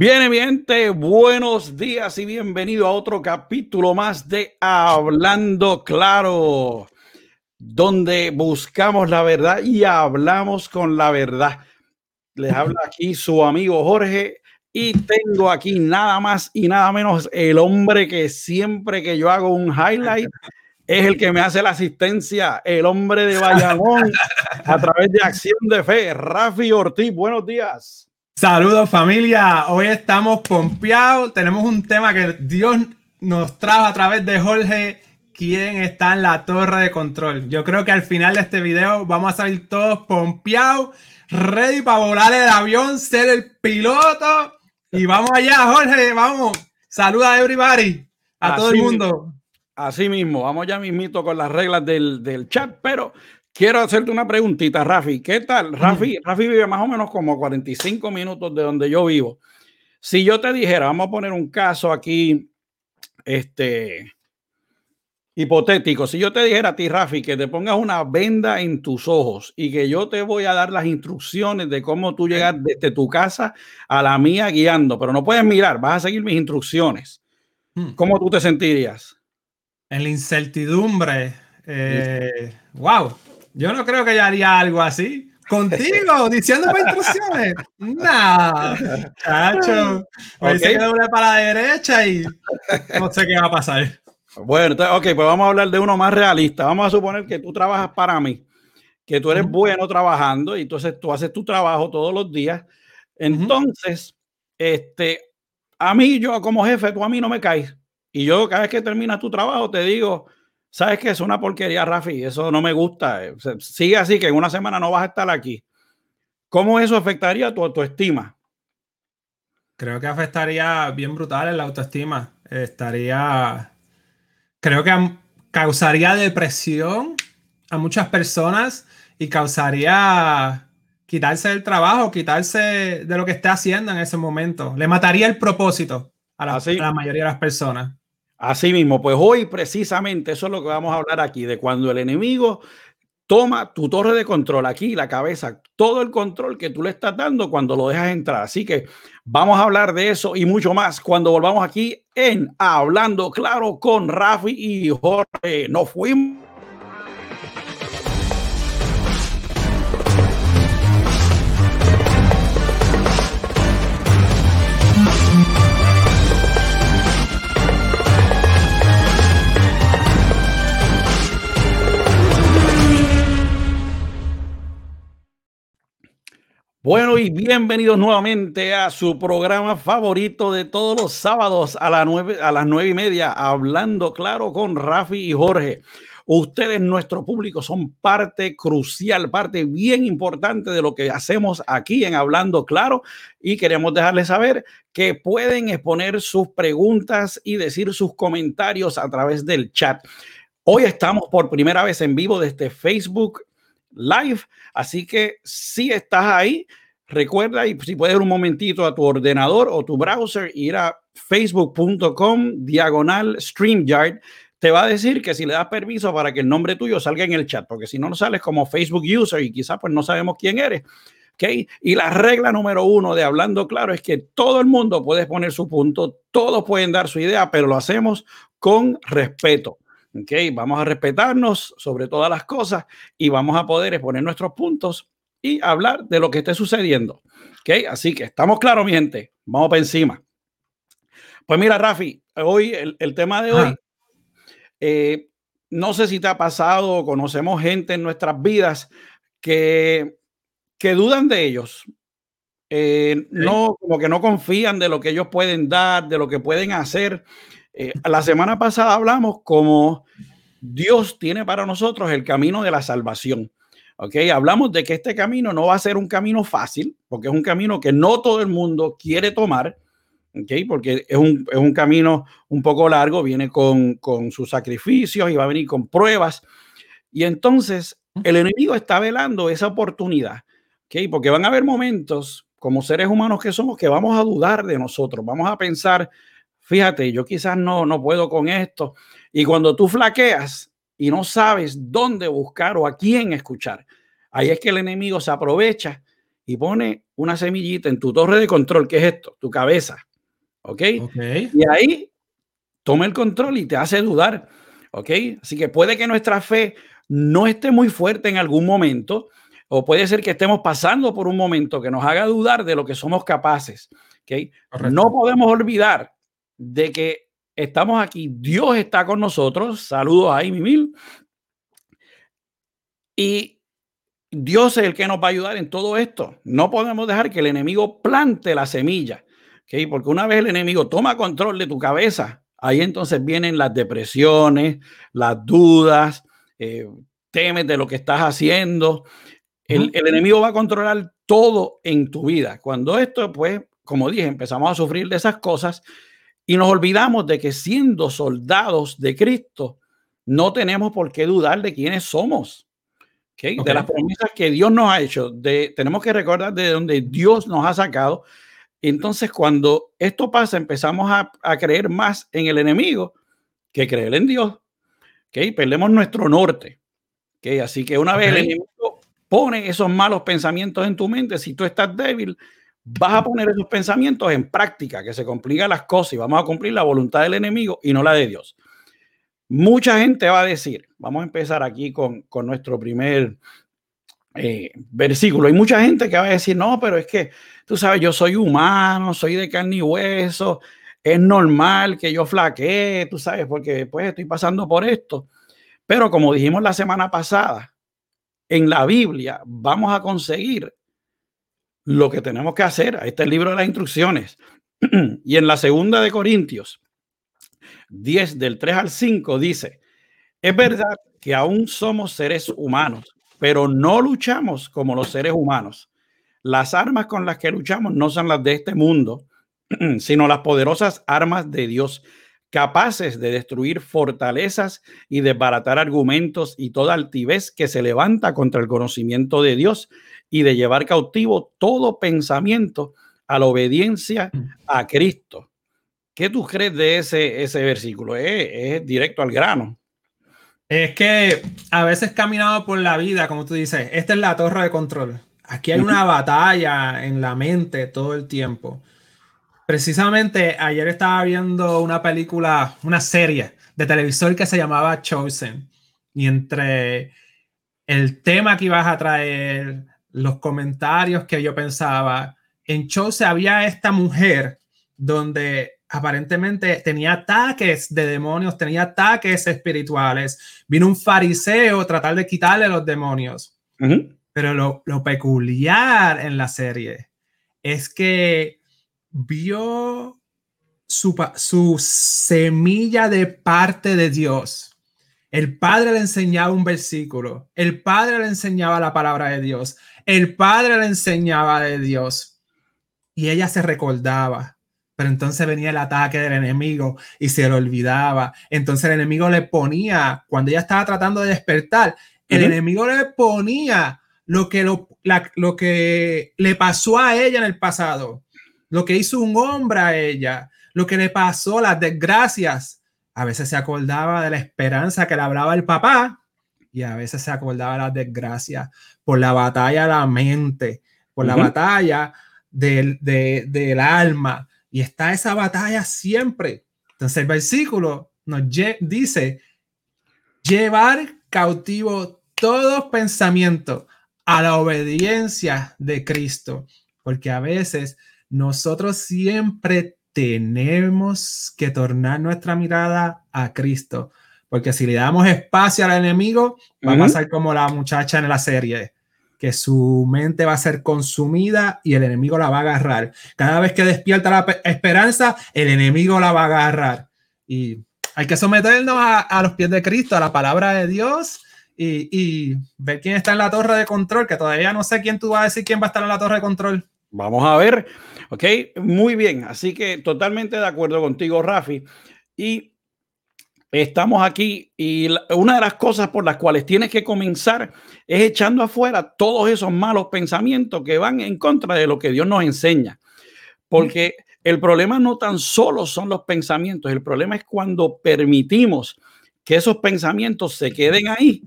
Bien, bien, buenos días y bienvenido a otro capítulo más de Hablando Claro, donde buscamos la verdad y hablamos con la verdad. Les habla aquí su amigo Jorge y tengo aquí nada más y nada menos el hombre que siempre que yo hago un highlight es el que me hace la asistencia, el hombre de Bayamón a través de Acción de Fe, Rafi Ortiz. Buenos días. Saludos familia, hoy estamos pompeados, tenemos un tema que Dios nos trajo a través de Jorge, quien está en la torre de control. Yo creo que al final de este video vamos a salir todos pompeados, ready para volar el avión, ser el piloto. Y vamos allá, Jorge, vamos. Saluda a everybody, a todo el mundo. Así mismo, vamos ya mismito con las reglas del, del chat, pero Quiero hacerte una preguntita, Rafi. ¿Qué tal? Rafi, Rafi vive más o menos como 45 minutos de donde yo vivo. Si yo te dijera, vamos a poner un caso aquí, este, hipotético. Si yo te dijera a ti, Rafi, que te pongas una venda en tus ojos y que yo te voy a dar las instrucciones de cómo tú llegas desde tu casa a la mía guiando, pero no puedes mirar, vas a seguir mis instrucciones. Hmm. ¿Cómo tú te sentirías? En la incertidumbre. Eh, wow. Yo no creo que yo haría algo así. Contigo, diciéndome instrucciones. Nada. Chacho. Me dice que doble para la derecha y no sé qué va a pasar. Bueno, ok, pues vamos a hablar de uno más realista. Vamos a suponer que tú trabajas para mí, que tú eres bueno trabajando y entonces tú haces tu trabajo todos los días. Entonces, este, a mí, yo como jefe, tú a mí no me caes. Y yo cada vez que terminas tu trabajo te digo, sabes que es una porquería, Rafi, eso no me gusta. Eh, sigue así, que en una semana no vas a estar aquí. ¿Cómo eso afectaría tu autoestima? Creo que afectaría bien brutal en la autoestima. Estaría, creo que causaría depresión a muchas personas y causaría quitarse del trabajo, quitarse de lo que está haciendo en ese momento. Le mataría el propósito a la, a la mayoría de las personas. Así mismo, pues hoy precisamente eso es lo que vamos a hablar aquí, de cuando el enemigo toma tu torre de control aquí, la cabeza, todo el control que tú le estás dando cuando lo dejas entrar. Así que vamos a hablar de eso y mucho más cuando volvamos aquí en Hablando Claro con Rafi y Jorge. Nos fuimos. Bueno, y bienvenidos nuevamente a su programa favorito de todos los sábados a, las nueve, a las nueve y media, hablando claro con Rafi y Jorge. Ustedes, nuestro público, son parte crucial, parte bien importante de lo que hacemos aquí en Hablando Claro y queremos dejarles saber que pueden exponer sus preguntas y decir sus comentarios a través del chat. Hoy estamos por primera vez en vivo desde Facebook Live, así que si estás ahí, Recuerda, y si puedes un momentito a tu ordenador o tu browser, ir a facebook.com diagonal StreamYard, te va a decir que si le das permiso para que el nombre tuyo salga en el chat, porque si no, no sales como Facebook user y quizás pues no sabemos quién eres. ¿Okay? Y la regla número uno de hablando claro es que todo el mundo puede poner su punto, todos pueden dar su idea, pero lo hacemos con respeto. ¿Okay? Vamos a respetarnos sobre todas las cosas y vamos a poder exponer nuestros puntos y hablar de lo que esté sucediendo. ¿Ok? Así que estamos claros, mi gente. Vamos para encima. Pues mira, Rafi, hoy el, tema de hoy, eh, no sé si te ha pasado, conocemos gente en nuestras vidas que, que dudan de ellos. Eh, no, como que no confían de lo que ellos pueden dar, de lo que pueden hacer. Eh, la semana pasada hablamos como Dios tiene para nosotros el camino de la salvación. ¿ok? Hablamos de que este camino no va a ser un camino fácil, porque es un camino que no todo el mundo quiere tomar, ¿ok? Porque es un, es un camino un poco largo, viene con, con sus sacrificios y va a venir con pruebas. Y entonces el enemigo está velando esa oportunidad, ¿ok? Porque van a haber momentos como seres humanos que somos que vamos a dudar de nosotros, vamos a pensar, fíjate, yo quizás no, no puedo con esto. Y cuando tú flaqueas, y no sabes dónde buscar o a quién escuchar. Ahí es que el enemigo se aprovecha y pone una semillita en tu torre de control, que es esto, tu cabeza. ¿Ok? Y ahí toma el control y te hace dudar. ¿Ok? Así que puede que nuestra fe no esté muy fuerte en algún momento, o puede ser que estemos pasando por un momento que nos haga dudar de lo que somos capaces. ¿okay? No podemos olvidar de que estamos aquí, Dios está con nosotros. Saludos a Amy Mil. Y Dios es el que nos va a ayudar en todo esto. No podemos dejar que el enemigo plante la semilla, ¿okay? porque una vez el enemigo toma control de tu cabeza, ahí entonces vienen las depresiones, las dudas, eh, temes de lo que estás haciendo. El, enemigo va a controlar todo en tu vida. Cuando esto, pues, como dije, empezamos a sufrir de esas cosas y nos olvidamos de que siendo soldados de Cristo, no tenemos por qué dudar de quiénes somos. De las promesas que Dios nos ha hecho, de, tenemos que recordar de dónde Dios nos ha sacado. Entonces, cuando esto pasa, empezamos a, creer más en el enemigo que creer en Dios. ¿okay? Perdemos nuestro norte. ¿okay? Así que una vez el enemigo pone esos malos pensamientos en tu mente, si tú estás débil, vas a poner esos pensamientos en práctica, que se complican las cosas y vamos a cumplir la voluntad del enemigo y no la de Dios. Mucha gente va a decir, vamos a empezar aquí con, nuestro primer eh, versículo. Hay mucha gente que va a decir, no, pero es que tú sabes, yo soy humano, soy de carne y hueso, es normal que yo flaquee, tú sabes, porque pues estoy pasando por esto. Pero como dijimos la semana pasada, en la Biblia vamos a conseguir lo que tenemos que hacer. Ahí está el libro de las instrucciones. y en la segunda de Corintios 10 del 3 al 5 dice, es verdad que aún somos seres humanos, pero no luchamos como los seres humanos. Las armas con las que luchamos no son las de este mundo, sino las poderosas armas de Dios capaces de destruir fortalezas y desbaratar argumentos y toda altivez que se levanta contra el conocimiento de Dios y de llevar cautivo todo pensamiento a la obediencia mm. a Cristo. ¿Qué tú crees de ese, ese versículo? Es, directo al grano. Es que a veces caminado por la vida, como tú dices, esta es la torre de control. Aquí hay una batalla en la mente todo el tiempo. Precisamente ayer estaba viendo una película, una serie de televisor que se llamaba Chosen. Y entre el tema que ibas a traer, los comentarios que yo pensaba, en Chosen había esta mujer donde aparentemente tenía ataques de demonios, tenía ataques espirituales. Vino un fariseo a tratar de quitarle los demonios. Pero lo, lo peculiar en la serie es que vio su, su semilla de parte de Dios. El padre le enseñaba un versículo, el padre le enseñaba la palabra de Dios, el padre le enseñaba de Dios y ella se recordaba. Pero entonces venía el ataque del enemigo y se lo olvidaba. Entonces el enemigo le ponía, cuando ella estaba tratando de despertar, el enemigo le ponía lo que, lo, lo que le pasó a ella en el pasado lo que hizo un hombre a ella, lo que le pasó, las desgracias. A veces se acordaba de la esperanza que le hablaba el papá y a veces se acordaba de las desgracias por la batalla de la mente, por la batalla del, del alma. Y está esa batalla siempre. Entonces el versículo nos dice, llevar cautivo todo pensamiento a la obediencia de Cristo, porque a veces nosotros siempre tenemos que tornar nuestra mirada a Cristo, porque si le damos espacio al enemigo, va a pasar como la muchacha en la serie, que su mente va a ser consumida y el enemigo la va a agarrar. Cada vez que despierta la esperanza, el enemigo la va a agarrar. Y hay que someternos a, los pies de Cristo, a la palabra de Dios. Y, y, ver quién está en la torre de control, que todavía no sé quién tú vas a decir quién va a estar en la torre de control. Vamos a ver. Ok, muy bien. Así que totalmente de acuerdo contigo, Rafi. Y estamos aquí y una de las cosas por las cuales tienes que comenzar es echando afuera todos esos malos pensamientos que van en contra de lo que Dios nos enseña. Porque el problema no tan solo son los pensamientos, el problema es cuando permitimos que esos pensamientos se queden ahí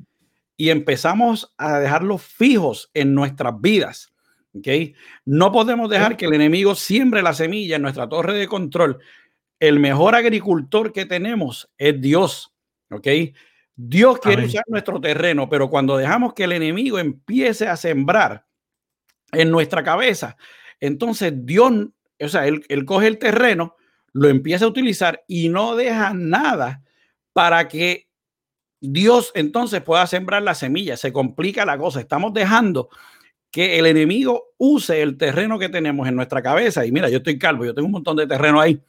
y empezamos a dejarlos fijos en nuestras vidas. ¿ok? No podemos dejar que el enemigo siembre la semilla en nuestra torre de control. El mejor agricultor que tenemos es Dios, ¿ok? Dios quiere usar nuestro terreno, pero cuando dejamos que el enemigo empiece a sembrar en nuestra cabeza, entonces Dios, o sea, él, él coge el terreno, lo empieza a utilizar y no deja nada para que Dios entonces pueda sembrar la semilla. Se complica la cosa. Estamos dejando que el enemigo use el terreno que tenemos en nuestra cabeza. Y mira, yo estoy calvo, yo tengo un montón de terreno ahí.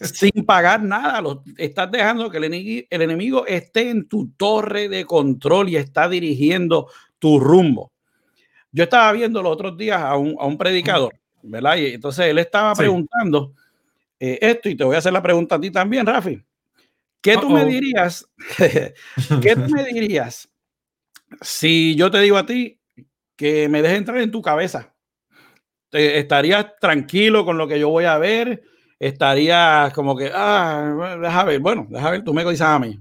Sin pagar nada, lo, estás dejando que el enemigo, el enemigo esté en tu torre de control y está dirigiendo tu rumbo. Yo estaba viendo los otros días a un, a un predicador, ¿verdad? Y entonces él estaba preguntando eh, esto, y te voy a hacer la pregunta a ti también, Rafi. ¿Qué tú me dirías? ¿Qué tú me dirías si yo te digo a ti que me dejes entrar en tu cabeza? ¿Estarías tranquilo con lo que yo voy a ver? ¿Estarías como que, ah, déjame ver, bueno, déjame ver, tú me dices a mí.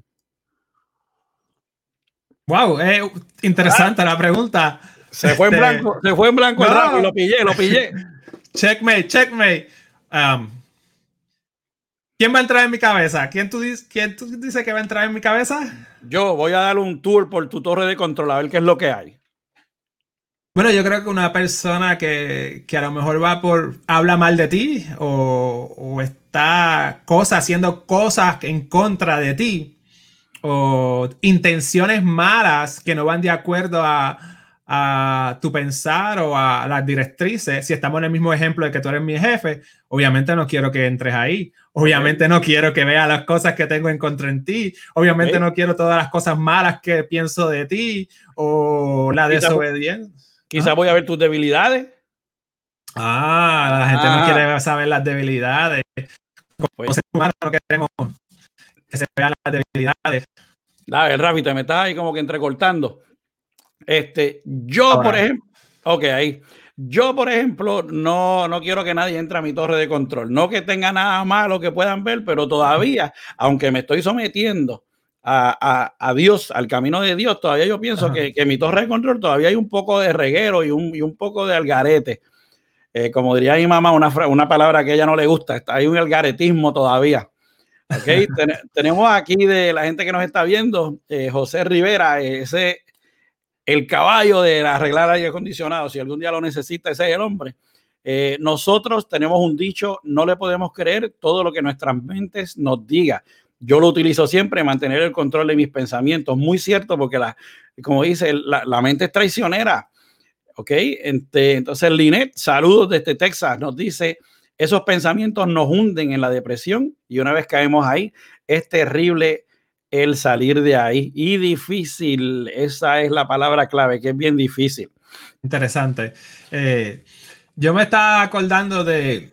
Wow, eh, interesante la pregunta. Se fue en este, blanco, se fue en blanco no. lo pillé, lo pillé. Checkmate, checkmate. Um, ¿Quién va a entrar en mi cabeza? ¿Quién tú, ¿Quién tú dices que va a entrar en mi cabeza? Yo voy a dar un tour por tu torre de control a ver qué es lo que hay. Bueno, yo creo que una persona que, que a lo mejor va por habla mal de ti o, o está cosa, haciendo cosas en contra de ti o intenciones malas que no van de acuerdo a, a tu pensar o a las directrices, si estamos en el mismo ejemplo de que tú eres mi jefe, obviamente no quiero que entres ahí, obviamente no quiero que veas las cosas que tengo en contra en ti, obviamente no quiero todas las cosas malas que pienso de ti o la desobediencia. Quizás voy a ver tus debilidades. Ah, la gente no ah. quiere saber las debilidades. Como pues. no queremos que se vean las debilidades. Dale, Rafi, te me estás ahí como que entrecortando. Este, yo, por ejemplo, ok, ahí. Yo, por ejemplo, no, no quiero que nadie entre a mi torre de control. No que tenga nada malo que puedan ver, pero todavía, aunque me estoy sometiendo a, a, Dios, al camino de Dios, todavía yo pienso que, que, mi torre de control todavía hay un poco de reguero y un, y un poco de algarete. Eh, como diría mi mamá, una, una palabra que a ella no le gusta, está, hay un algaretismo todavía. Okay, tenemos aquí de la gente que nos está viendo, eh, José Rivera, ese el caballo de arreglar aire acondicionado, si algún día lo necesita, ese es el hombre. Eh, nosotros tenemos un dicho, no le podemos creer todo lo que nuestras mentes nos diga. Yo lo utilizo siempre, mantener el control de mis pensamientos. Muy cierto, porque la, como dice, la, mente es traicionera. ¿Ok? Entonces, Linet, saludos desde Texas, nos dice, esos pensamientos nos hunden en la depresión y una vez caemos ahí, es terrible el salir de ahí. Y difícil, esa es la palabra clave, que es bien difícil. Interesante. Eh, yo me estaba acordando de,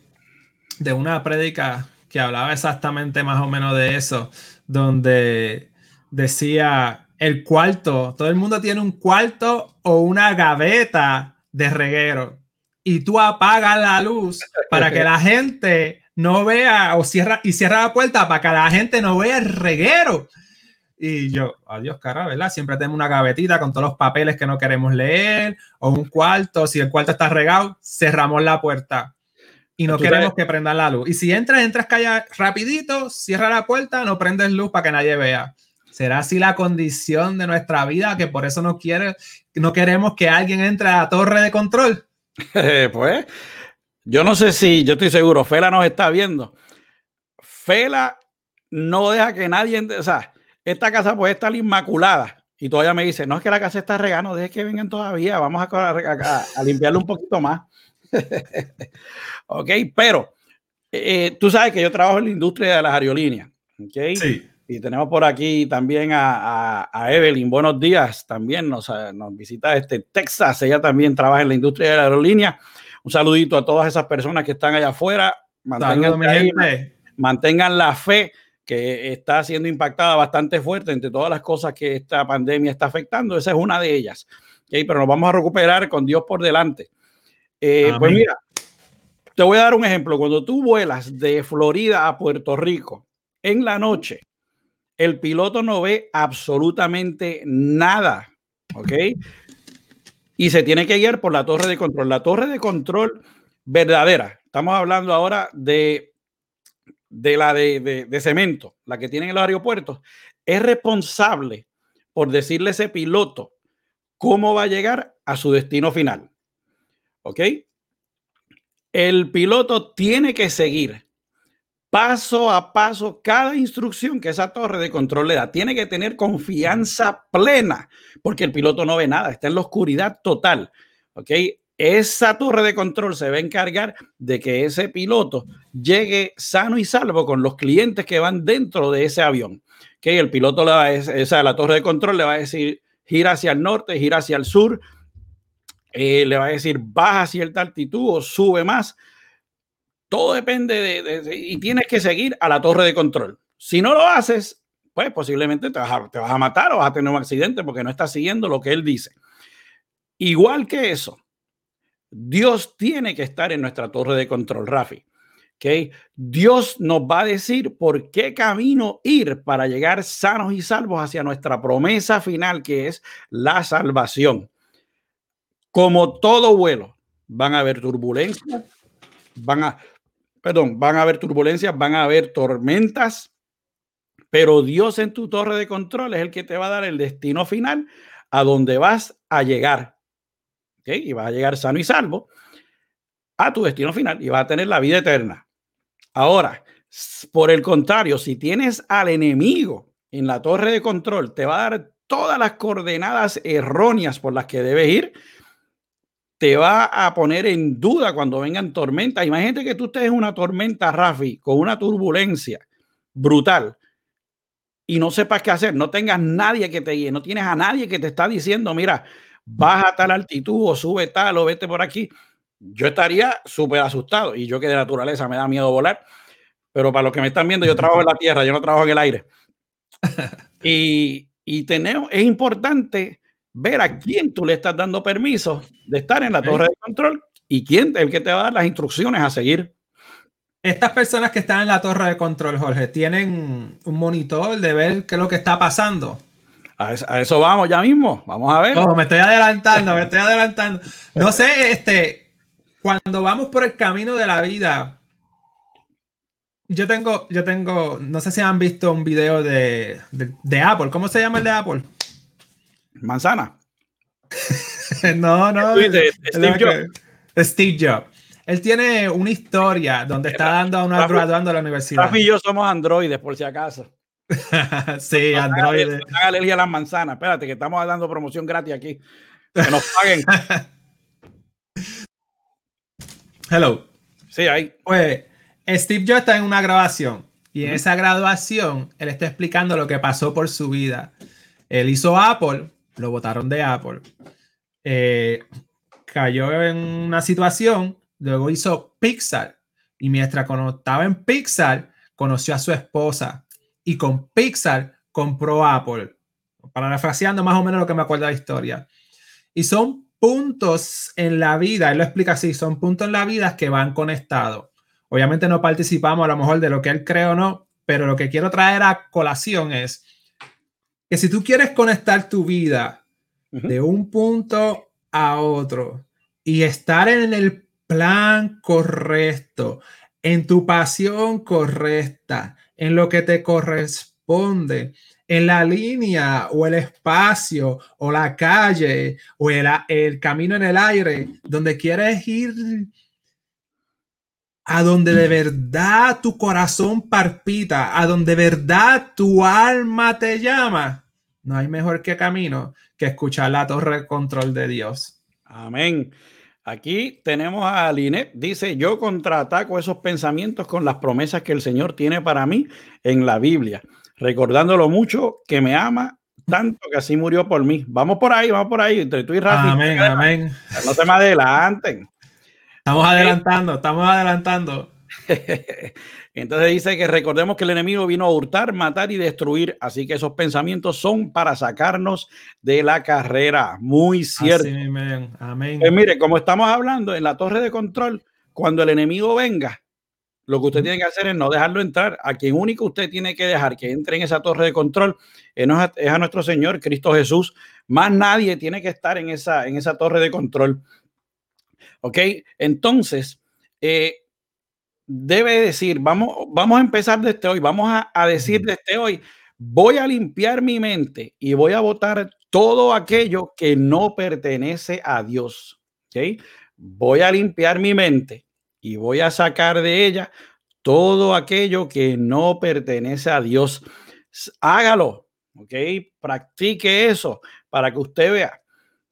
de una prédica que hablaba exactamente más o menos de eso, donde decía el cuarto, todo el mundo tiene un cuarto o una gaveta de reguero y tú apagas la luz para que la gente no vea o cierra y cierra la puerta para que la gente no vea el reguero. Y yo, adiós, cara, ¿verdad? Siempre tenemos una gavetita con todos los papeles que no queremos leer o un cuarto. Si el cuarto está regado, cerramos la puerta y no queremos que prendan la luz. Y si entras, entras calla rapidito, cierra la puerta, no prendes luz para que nadie vea. ¿Será así la condición de nuestra vida que por eso no quiere, no queremos que alguien entre a la torre de control? pues, yo no sé si, yo estoy seguro, Fela nos está viendo. Fela no deja que nadie, entre, o sea, esta casa puede estar inmaculada. Y todavía me dice, no es que la casa está regando, deje que vengan todavía, vamos a, a, limpiarlo un poquito más. ok, pero eh, tú sabes que yo trabajo en la industria de las aerolíneas. Okay? Sí. Y tenemos por aquí también a, a, Evelyn. Buenos días. También nos, nos visita este Texas. Ella también trabaja en la industria de la aerolínea. Un saludito a todas esas personas que están allá afuera. Mantengan, mantengan la fe que está siendo impactada bastante fuerte entre todas las cosas que esta pandemia está afectando. Esa es una de ellas. ¿okay? Pero nos vamos a recuperar con Dios por delante. Eh, pues mira, te voy a dar un ejemplo. Cuando tú vuelas de Florida a Puerto Rico en la noche, el piloto no ve absolutamente nada. ¿Ok? y se tiene que guiar por la torre de control. La torre de control verdadera, estamos hablando ahora de, de la de, de, cemento, la que tienen en los aeropuertos, es responsable por decirle a ese piloto cómo va a llegar a su destino final. ¿Ok? El piloto tiene que seguir paso a paso cada instrucción que esa torre de control le da. Tiene que tener confianza plena porque el piloto no ve nada, está en la oscuridad total. ¿Ok? Esa torre de control se va a encargar de que ese piloto llegue sano y salvo con los clientes que van dentro de ese avión. Que el piloto le va a esa, la torre de control le va a decir gira hacia el norte, gira hacia el sur, eh, le va a decir baja cierta altitud o sube más. Todo depende de, y tienes que seguir a la torre de control. Si no lo haces, pues posiblemente te vas, a, te vas a matar o vas a tener un accidente porque no estás siguiendo lo que él dice. Igual que eso, Dios tiene que estar en nuestra torre de control, Rafi. ¿Okay? Dios nos va a decir por qué camino ir para llegar sanos y salvos hacia nuestra promesa final, que es la salvación. Como todo vuelo, van a haber turbulencias, van a, perdón, van a haber turbulencias, van a haber tormentas, pero Dios en tu torre de control es el que te va a dar el destino final a donde vas a llegar y vas a llegar sano y salvo a tu destino final y vas a tener la vida eterna. Ahora, por el contrario, si tienes al enemigo en la torre de control, te va a dar todas las coordenadas erróneas por las que debes ir, te va a poner en duda cuando vengan tormentas. Imagínate que tú estés en una tormenta, Rafi, con una turbulencia brutal y no sepas qué hacer, no tengas nadie que te guíe, no tienes a nadie que te está diciendo, mira, baja tal altitud o sube tal o vete por aquí, yo estaría súper asustado. Y yo que de naturaleza me da miedo volar, pero para los que me están viendo, yo trabajo en la tierra, yo no trabajo en el aire. Y, y tenemos, es importante ver a quién tú le estás dando permiso de estar en la torre de control y quién es el que te va a dar las instrucciones a seguir. Estas personas que están en la torre de control, Jorge, tienen un monitor de ver qué es lo que está pasando. A eso, vamos ya mismo. Vamos a ver. me estoy adelantando, me estoy adelantando. No sé, este, cuando vamos por el camino de la vida, yo tengo, yo tengo, no sé si han visto un video de, de, Apple. ¿Cómo se llama el de Apple? Manzana. no, no. Steve Jobs. Steve Jobs. Él tiene una historia donde está dando a una graduando de la universidad. Rafi y yo somos androides, por si acaso. sí, Android. No alergia a las manzanas. Espérate, que estamos dando promoción gratis aquí. Que nos paguen. Hello. Sí, ahí. Pues Steve Jobs está en una grabación y en esa graduación él está explicando lo que pasó por su vida. Él hizo Apple, lo votaron de Apple. Eh, cayó en una situación, luego hizo Pixar y mientras estaba en Pixar conoció a su esposa y con Pixar compró Apple. Parafraseando más o menos lo que me acuerdo de la historia. Y son puntos en la vida, él lo explica así, son puntos en la vida que van conectados. Obviamente no participamos a lo mejor de lo que él cree o no, pero lo que quiero traer a colación es que si tú quieres conectar tu vida de un punto a otro y estar en el plan correcto, en tu pasión correcta, en lo que te corresponde, en la línea o el espacio o la calle o el, el camino en el aire, donde quieres ir a donde de verdad tu corazón parpita, a donde de verdad tu alma te llama, no hay mejor que camino que escuchar la torre de control de Dios. Amén. Aquí tenemos a Linet, dice, yo contraataco esos pensamientos con las promesas que el Señor tiene para mí en la Biblia, recordándolo mucho que me ama tanto que así murió por mí. Vamos por ahí, vamos por ahí, entre tú y Rafi. Amén, amén. No te me adelanten. Estamos adelantando, estamos adelantando. Entonces dice que recordemos que el enemigo vino a hurtar, matar y destruir, así que esos pensamientos son para sacarnos de la carrera. Muy cierto. amén. Pues mire, como estamos hablando en la torre de control, cuando el enemigo venga, lo que usted tiene que hacer es no dejarlo entrar. A quien único usted tiene que dejar que entre en esa torre de control es a nuestro Señor Cristo Jesús. Más nadie tiene que estar en esa, en esa torre de control. ¿Ok? Entonces, eh, debe decir, vamos, vamos a empezar desde hoy, vamos a, a decir desde hoy, voy a limpiar mi mente y voy a votar todo aquello que no pertenece a Dios. ¿Ok? Voy a limpiar mi mente y voy a sacar de ella todo aquello que no pertenece a Dios. Hágalo, ¿ok? Practique eso para que usted vea,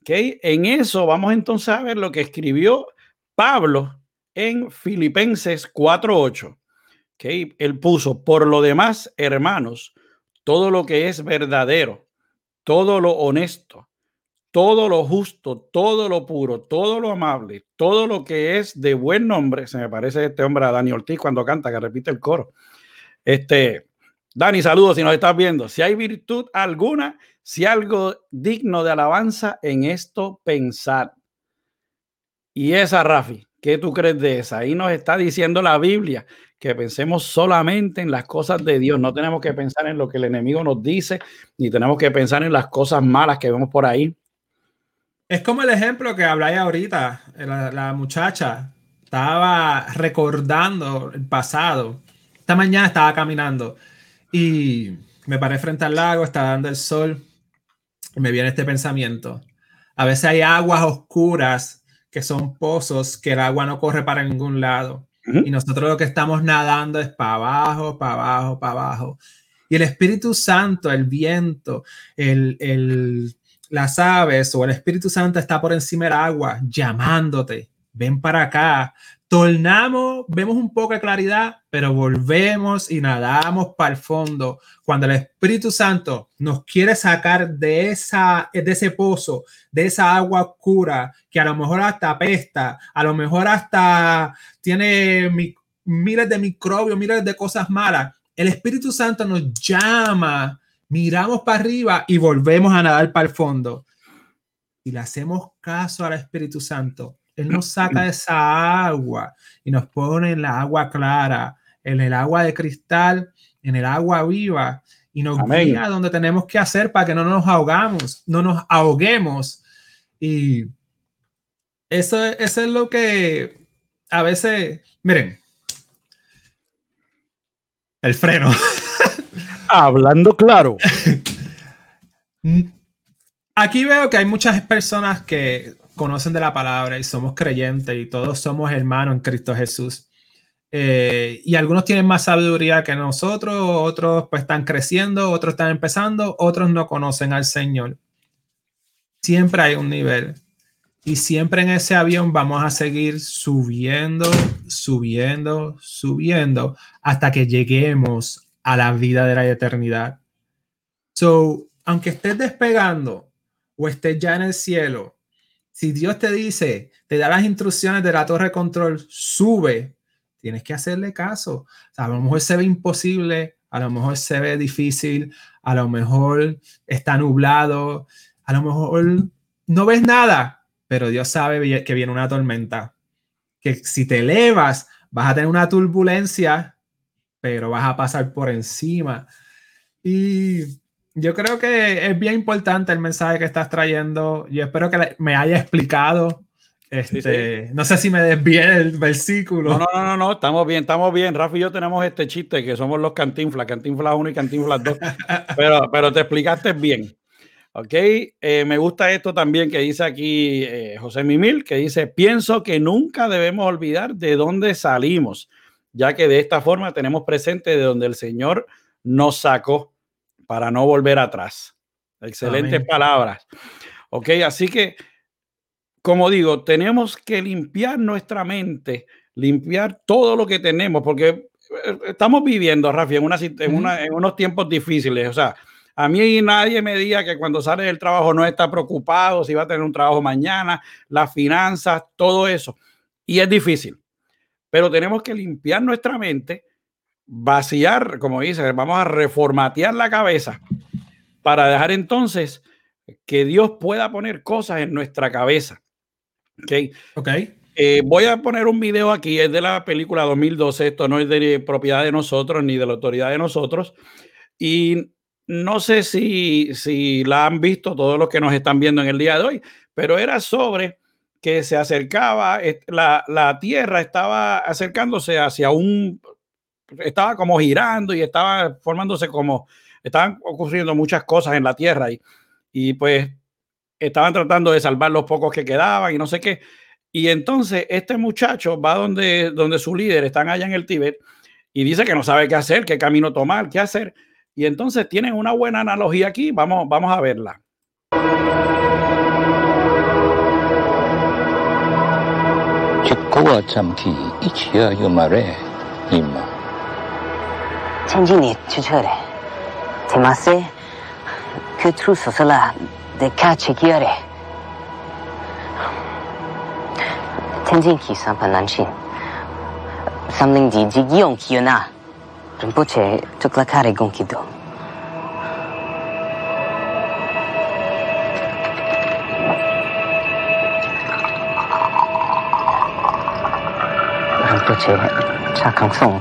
¿ok? En eso vamos entonces a ver lo que escribió Pablo en Filipenses 4.8, ¿ok? Él puso, por lo demás, hermanos, todo lo que es verdadero, todo lo honesto, todo lo justo, todo lo puro, todo lo amable, todo lo que es de buen nombre, se me parece este hombre a Dani Ortiz cuando canta, que repite el coro. Este, Dani, saludos si nos estás viendo. Si hay virtud alguna, si algo digno de alabanza, en esto pensar. Y esa, Rafi, ¿qué tú crees de esa? Ahí nos está diciendo la Biblia que pensemos solamente en las cosas de Dios. No tenemos que pensar en lo que el enemigo nos dice, ni tenemos que pensar en las cosas malas que vemos por ahí. Es como el ejemplo que habláis ahorita. La, muchacha estaba recordando el pasado. Esta mañana estaba caminando y me paré frente al lago, estaba dando el sol me viene este pensamiento. A veces hay aguas oscuras que son pozos que el agua no corre para ningún lado. Y nosotros lo que estamos nadando es para abajo, para abajo, para abajo. Y el Espíritu Santo, el viento, el, el las aves o el Espíritu Santo está por encima del agua llamándote, ven para acá. Tornamos, vemos un poco de claridad, pero volvemos y nadamos para el fondo. Cuando el Espíritu Santo nos quiere sacar de, esa, de ese pozo, de esa agua oscura, que a lo mejor hasta apesta, a lo mejor hasta tiene miles de microbios, miles de cosas malas, el Espíritu Santo nos llama miramos para arriba y volvemos a nadar para el fondo. Y le hacemos caso al Espíritu Santo. Él nos saca esa agua y nos pone en la agua clara, en el agua de cristal, en el agua viva y nos guía donde tenemos que hacer para que no nos ahogamos, no nos ahoguemos. Y eso, eso es lo que a veces, miren, el freno. Hablando claro. Aquí veo que hay muchas personas que conocen de la palabra y somos creyentes y todos somos hermanos en Cristo Jesús. Eh, y algunos tienen más sabiduría que nosotros, otros pues están creciendo, otros están empezando, otros no conocen al Señor. Siempre hay un nivel. Y siempre en ese avión vamos a seguir subiendo, subiendo, subiendo hasta que lleguemos a la vida de la eternidad. So, aunque estés despegando o estés ya en el cielo, si Dios te dice, te da las instrucciones de la torre control, sube, tienes que hacerle caso. a lo mejor se ve imposible, a lo mejor se ve difícil, a lo mejor está nublado, a lo mejor no ves nada, pero Dios sabe que viene una tormenta, que si te elevas vas a tener una turbulencia pero vas a pasar por encima. Y yo creo que es bien importante el mensaje que estás trayendo. Yo espero que me haya explicado. Este, No sé si me desvié el versículo. No, no, no, no, estamos bien, estamos bien. Rafa y yo tenemos este chiste que somos los cantinflas, cantinflas 1 y cantinflas 2. pero, pero te explicaste bien. Ok, eh, me gusta esto también que dice aquí eh, José Mimil, que dice, pienso que nunca debemos olvidar de dónde salimos ya que de esta forma tenemos presente de donde el Señor nos sacó para no volver atrás. Excelentes palabras. Ok, así que, como digo, tenemos que limpiar nuestra mente, limpiar todo lo que tenemos, porque eh, estamos viviendo, Rafi, en, una, en, unos tiempos difíciles. O sea, a mí nadie me diga que cuando sale del trabajo no está preocupado si va a tener un trabajo mañana, las finanzas, todo eso. Y es difícil pero tenemos que limpiar nuestra mente, vaciar, como dice, vamos a reformatear la cabeza para dejar entonces que Dios pueda poner cosas en nuestra cabeza. ¿Ok? Ok. Eh, voy a poner un video aquí, es de la película 2012, esto no es de propiedad de nosotros ni de la autoridad de nosotros. Y no sé si, si la han visto todos los que nos están viendo en el día de hoy, pero era sobre que se acercaba, la, la Tierra estaba acercándose hacia un, estaba como girando y estaba formándose como, estaban ocurriendo muchas cosas en la Tierra y, y pues estaban tratando de salvar los pocos que quedaban y no sé qué. Y entonces este muchacho va donde, donde su líder, están allá en el Tíbet, y dice que no sabe qué hacer, qué camino tomar, qué hacer. Y entonces tienen una buena analogía aquí, vamos, vamos a verla. 曾经的悄悄的，听我说，去处收拾了，得看契机的。曾经去三番两次，三林子一用起又拿，忍不住就来开弓起刀。忍不住，差抗送。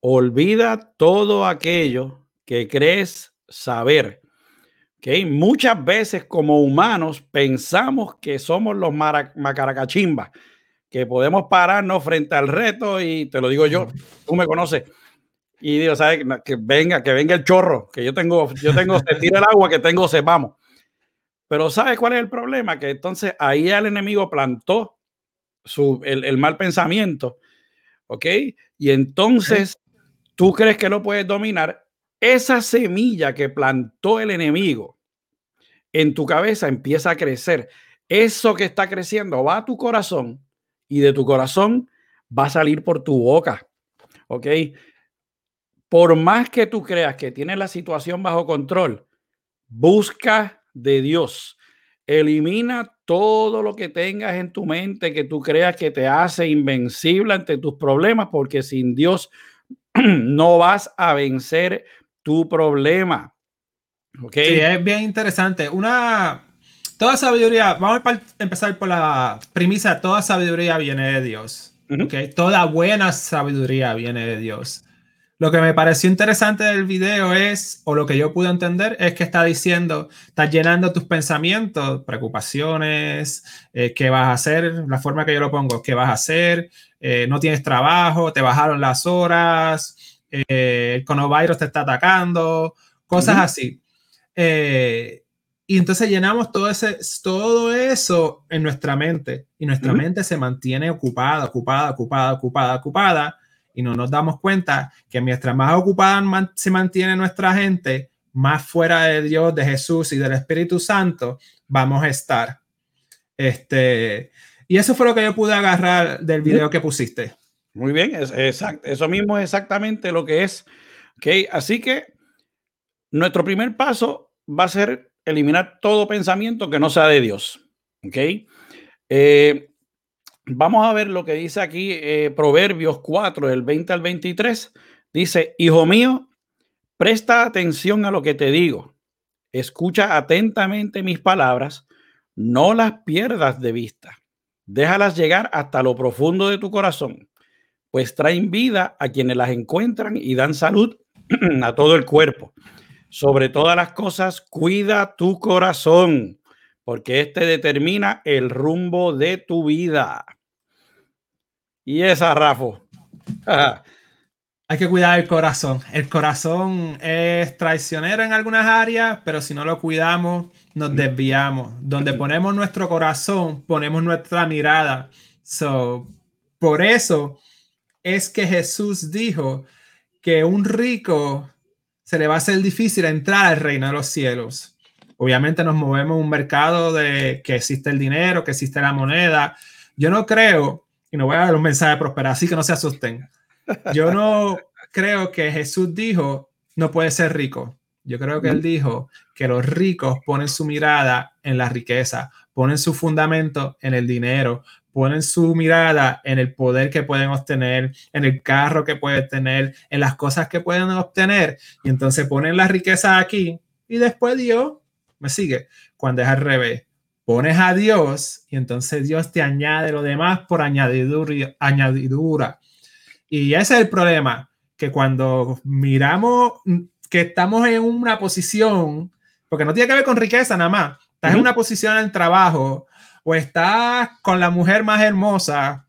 Olvida todo aquello que crees saber Okay. Muchas veces como humanos pensamos que somos los macaracachimbas, que podemos pararnos frente al reto y te lo digo yo, tú me conoces. Y digo, ¿sabes? Que venga, que venga el chorro, que yo tengo, yo tengo, se tira el agua, que tengo, se vamos. Pero ¿sabes cuál es el problema? Que entonces ahí el enemigo plantó su, el, el mal pensamiento, ¿ok? Y entonces tú crees que lo puedes dominar esa semilla que plantó el enemigo en tu cabeza empieza a crecer. Eso que está creciendo va a tu corazón y de tu corazón va a salir por tu boca. ¿Ok? Por más que tú creas que tienes la situación bajo control, busca de Dios. Elimina todo lo que tengas en tu mente que tú creas que te hace invencible ante tus problemas, porque sin Dios no vas a vencer tu problema. Okay. Sí, es bien interesante. Una, toda sabiduría, vamos a empezar por la premisa, toda sabiduría viene de Dios. okay. Toda buena sabiduría viene de Dios. Lo que me pareció interesante del video es, o lo que yo pude entender, es que está diciendo, estás llenando tus pensamientos, preocupaciones, eh, qué vas a hacer, la forma que yo lo pongo, qué vas a hacer, eh, no tienes trabajo, te bajaron las horas, eh, el coronavirus te está atacando, cosas así. Eh, y entonces llenamos todo, ese, todo eso en nuestra mente y nuestra mente se mantiene ocupada, ocupada, ocupada, ocupada, ocupada y no nos damos cuenta que mientras más ocupada se mantiene nuestra gente, más fuera de Dios, de Jesús y del Espíritu Santo vamos a estar. Este, y eso fue lo que yo pude agarrar del video que pusiste. Muy bien, es, exacto, eso mismo es exactamente lo que es. Okay, así que nuestro primer paso va a ser eliminar todo pensamiento que no sea de Dios. ¿Ok? Eh, vamos a ver lo que dice aquí eh, Proverbios 4, del 20 al 23. Dice, hijo mío, presta atención a lo que te digo. Escucha atentamente mis palabras. No las pierdas de vista. Déjalas llegar hasta lo profundo de tu corazón, pues traen vida a quienes las encuentran y dan salud a todo el cuerpo. Sobre todas las cosas, cuida tu corazón, porque este determina el rumbo de tu vida. Y esa, Rafa. Hay que cuidar el corazón. El corazón es traicionero en algunas áreas, pero si no lo cuidamos, nos desviamos. Donde ponemos nuestro corazón, ponemos nuestra mirada. So, por eso es que Jesús dijo que un rico se le va a hacer difícil entrar al reino de los cielos. Obviamente nos movemos en un mercado de que existe el dinero, que existe la moneda. Yo no creo, y no voy a dar un mensaje de prosperar, así que no se asusten. Yo no creo que Jesús dijo, no puede ser rico. Yo creo que él dijo que los ricos ponen su mirada en la riqueza, ponen su fundamento en el dinero, ponen su mirada en el poder que pueden obtener, en el carro que pueden tener, en las cosas que pueden obtener. Y entonces ponen la riqueza aquí y después Dios me sigue. Cuando es al revés, pones a Dios y entonces Dios te añade lo demás por añadidura. añadidura. Y ese es el problema, que cuando miramos que estamos en una posición, porque no tiene que ver con riqueza nada más, estás en una posición en el trabajo o estás con la mujer más hermosa,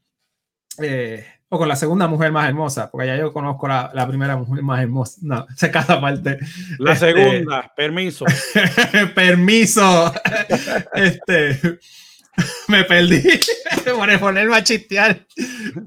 eh, o con la segunda mujer más hermosa, porque ya yo conozco la, la primera mujer más hermosa. No, se cada parte. La este, segunda, permiso. permiso. este, me perdí por ponerme a chistear.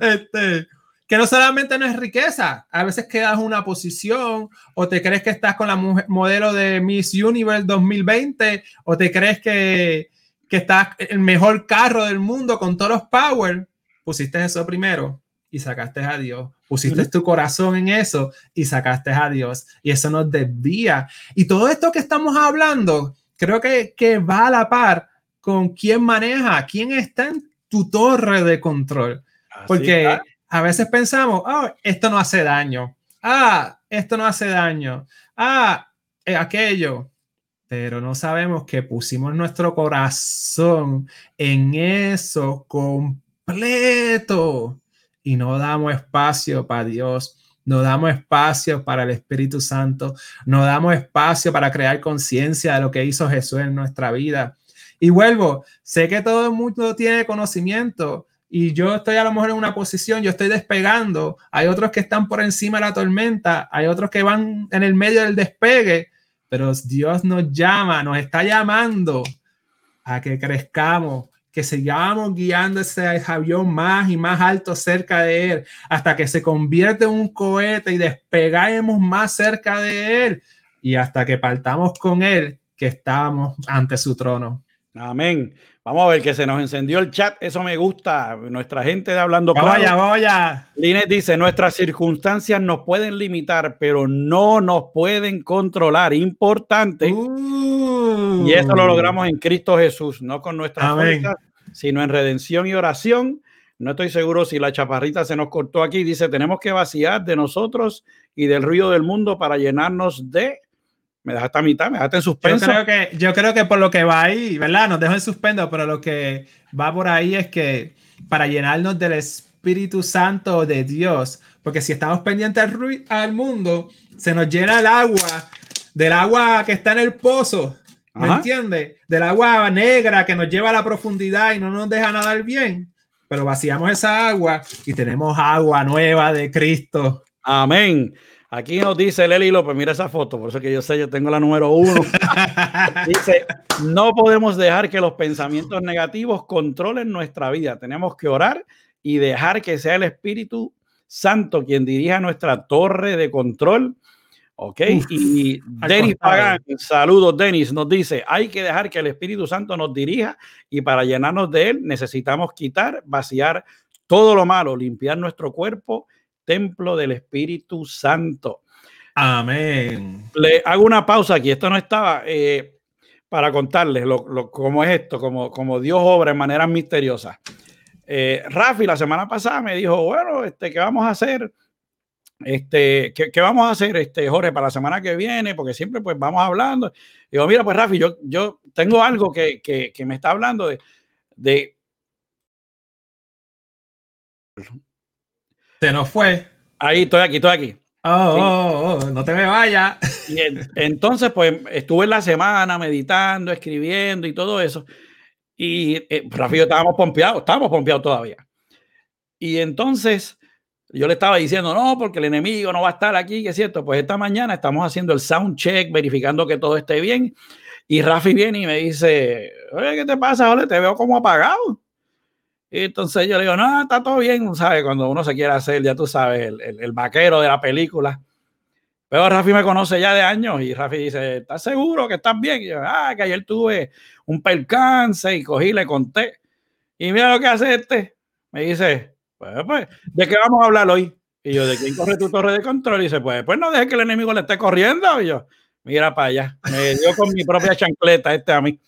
Este, que no solamente no es riqueza, a veces quedas en una posición o te crees que estás con la mujer, modelo de Miss Universe 2020 o te crees que, que estás el mejor carro del mundo con todos los power. Pusiste eso primero y sacaste a Dios. Pusiste tu corazón en eso y sacaste a Dios. Y eso nos desvía. Y todo esto que estamos hablando, creo que, que va a la par con quién maneja, quién está en tu torre de control. Porque a veces pensamos, oh, esto no hace daño. Ah, esto no hace daño. Ah, eh, aquello. Pero no sabemos que pusimos nuestro corazón en eso completo y no damos espacio para Dios, no damos espacio para el Espíritu Santo, no damos espacio para crear conciencia de lo que hizo Jesús en nuestra vida. Y vuelvo, sé que todo el mundo tiene conocimiento y yo estoy a lo mejor en una posición, yo estoy despegando, hay otros que están por encima de la tormenta, hay otros que van en el medio del despegue, pero Dios nos llama, nos está llamando a que crezcamos, que sigamos guiando ese avión más y más alto cerca de él, hasta que se convierte en un cohete y despegamos más cerca de él y hasta que partamos con él, que estamos ante su trono. Amén. Vamos a ver que se nos encendió el chat. Eso me gusta. Nuestra gente de hablando Vaya, vaya. Linet dice: Nuestras circunstancias nos pueden limitar, pero no nos pueden controlar. Importante. Y eso lo logramos en Cristo Jesús, no con nuestras fuerzas, sino en redención y oración. No estoy seguro si la chaparrita se nos cortó aquí. Dice, tenemos que vaciar de nosotros y del ruido del mundo para llenarnos de... Me dejaste a mitad, me dejaste en suspenso. Yo creo, que, yo creo que por lo que va ahí, ¿verdad? Nos dejo en suspenso, pero lo que va por ahí es que para llenarnos del Espíritu Santo de Dios, porque si estamos pendientes al, al mundo, se nos llena el agua, del agua que está en el pozo, ¿Me entiendes? Del agua negra que nos lleva a la profundidad y no nos deja nadar bien. Pero vaciamos esa agua y tenemos agua nueva de Cristo. Amén. Aquí nos dice Leli López, mira esa foto, por eso que yo sé, yo tengo la número uno. dice, no podemos dejar que los pensamientos negativos controlen nuestra vida. Tenemos que orar y dejar que sea el Espíritu Santo quien dirija nuestra torre de control Ok, y Denis Pagán, saludos Denis, nos dice, hay que dejar que el Espíritu Santo nos dirija y para llenarnos de él necesitamos quitar, vaciar todo lo malo, limpiar nuestro cuerpo, templo del Espíritu Santo. Amén. Le hago una pausa aquí, esto no estaba eh, para contarles lo, cómo es esto, como, como Dios obra en maneras misteriosas. Eh, Rafi la semana pasada me dijo, bueno, este, ¿qué vamos a hacer? este, ¿qué, vamos a hacer, este, Jorge, para la semana que viene? Porque siempre pues vamos hablando. digo, mira, pues Rafi, yo, yo tengo algo que, que, me está hablando de, de... Se nos fue. Ahí, estoy aquí, estoy aquí. Oh, oh, oh no te me vayas. Y entonces, pues estuve en la semana meditando, escribiendo y todo eso. Y eh, Rafi y yo estábamos pompeados, estábamos pompeados todavía. Y entonces yo le estaba diciendo, no, porque el enemigo no va a estar aquí, que es cierto. Pues esta mañana estamos haciendo el sound check, verificando que todo esté bien. Y Rafi viene y me dice, oye, ¿qué te pasa? Ole, te veo como apagado. Y entonces yo le digo, no, está todo bien, ¿sabes? Cuando uno se quiere hacer, ya tú sabes, el, el, vaquero de la película. Pero Rafi me conoce ya de años y Rafi dice, ¿estás seguro que estás bien? Y yo, ah, que ayer tuve un percance y cogí, le conté. Y mira lo que hace este. Me dice, pues, pues, ¿de qué vamos a hablar hoy? Y yo, ¿de quién corre tu torre de control? Y dice, pues, pues no deje que el enemigo le esté corriendo. Y yo, mira para allá. Me dio con mi propia chancleta este a mí.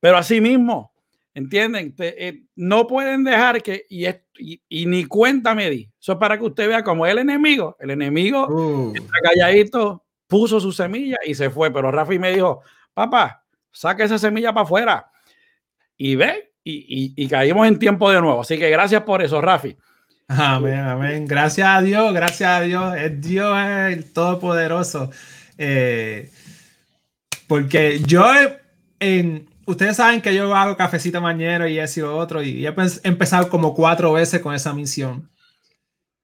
Pero así mismo, ¿entienden? Eh, no pueden dejar que, y, y, ni cuenta me di. Eso es para que usted vea cómo es el enemigo. El enemigo uh. está calladito, puso su semilla y se fue. Pero Rafi me dijo, papá, saque esa semilla para afuera. Y ve, y, y, caímos en tiempo de nuevo. Así que gracias por eso, Rafi. Amén, amén. Gracias a Dios, gracias a Dios. Es Dios el Todopoderoso. Eh, porque yo, en, ustedes saben que yo hago cafecito mañana y ese y otro, y he empezado como cuatro veces con esa misión.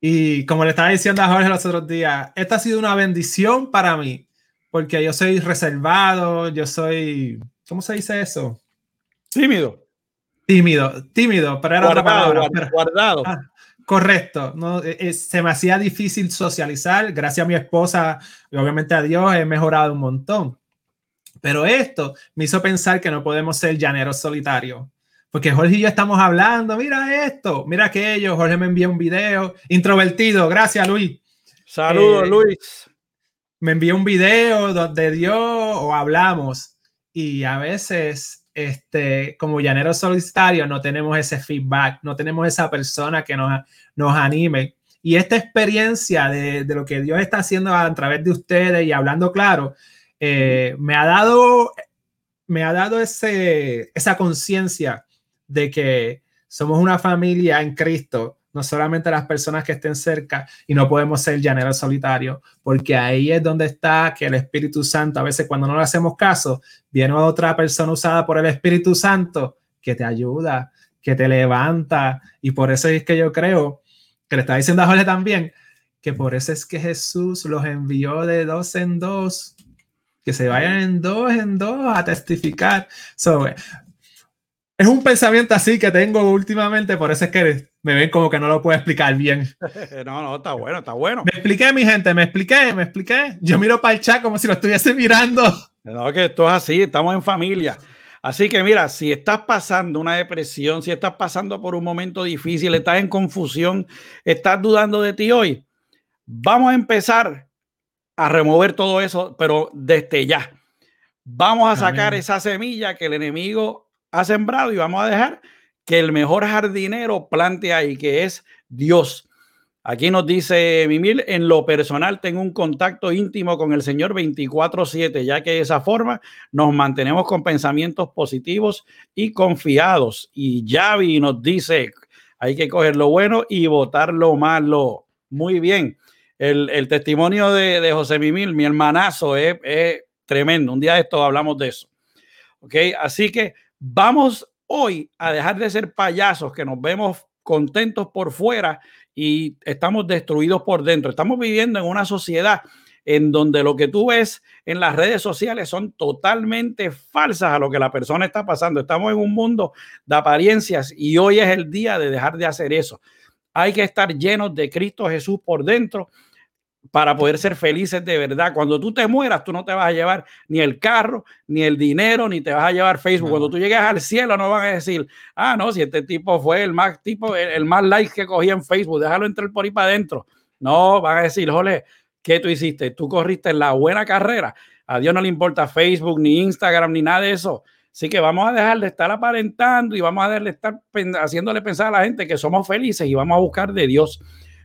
Y como le estaba diciendo a Jorge los otros días, esta ha sido una bendición para mí, porque yo soy reservado, yo soy, ¿cómo se dice eso? Tímido. Tímido, tímido, pero era guardado, otra palabra. Guardado. Ah, correcto, no, e, e, se me hacía difícil socializar, gracias a mi esposa y obviamente a Dios he mejorado un montón. Pero esto me hizo pensar que no podemos ser llaneros solitarios. Porque Jorge y yo estamos hablando, mira esto, mira aquello. Jorge me envió un video. Introvertido, gracias Luis. Saludos eh, Luis. Me envió un video donde Dios o hablamos. Y a veces, este, como llaneros solitarios, no tenemos ese feedback, no tenemos esa persona que nos, nos anime. Y esta experiencia de, de lo que Dios está haciendo a través de ustedes y hablando claro, eh, me ha dado, me ha dado ese, esa conciencia de que somos una familia en Cristo, no solamente las personas que estén cerca y no podemos ser llaneros solitarios, porque ahí es donde está que el Espíritu Santo, a veces cuando no le hacemos caso, viene otra persona usada por el Espíritu Santo que te ayuda, que te levanta, y por eso es que yo creo que le está diciendo a Jorge también, que por eso es que Jesús los envió de dos en dos que se vayan en dos en dos a testificar. So, es un pensamiento así que tengo últimamente, por eso es que me ven como que no lo puedo explicar bien. No, no, está bueno, está bueno. Me expliqué, mi gente, me expliqué, me expliqué. Yo miro para el chat como si lo estuviese mirando. No, que esto es así, estamos en familia. Así que mira, si estás pasando una depresión, si estás pasando por un momento difícil, estás en confusión, estás dudando de ti hoy, vamos a empezar a remover todo eso, pero desde ya. Vamos a sacar esa semilla que el enemigo ha sembrado y vamos a dejar que el mejor jardinero plante ahí, que es Dios. Aquí nos dice Mimil, en lo personal tengo un contacto íntimo con el Señor 24/7, ya que de esa forma nos mantenemos con pensamientos positivos y confiados. Y Yavi nos dice, hay que coger lo bueno y votar lo malo. Muy bien el, testimonio de, José Mimil, mi hermanazo, es, tremendo. Un día de esto hablamos de eso. Ok, así que vamos hoy a dejar de ser payasos que nos vemos contentos por fuera y estamos destruidos por dentro. Estamos viviendo en una sociedad en donde lo que tú ves en las redes sociales son totalmente falsas a lo que la persona está pasando. Estamos en un mundo de apariencias y hoy es el día de dejar de hacer eso. Hay que estar llenos de Cristo Jesús por dentro para poder ser felices de verdad. Cuando tú te mueras, tú no te vas a llevar ni el carro, ni el dinero, ni te vas a llevar Facebook. Cuando tú llegues al cielo, no van a decir, ah, no, si este tipo fue el más tipo, el, más like que cogí en Facebook, déjalo entrar por ahí para adentro. No, van a decir, jole, ¿qué tú hiciste? Tú corriste la buena carrera. A Dios no le importa Facebook, ni Instagram, ni nada de eso. Así que vamos a dejar de estar aparentando y vamos a dejar de estar haciéndole pensar a la gente que somos felices y vamos a buscar de Dios.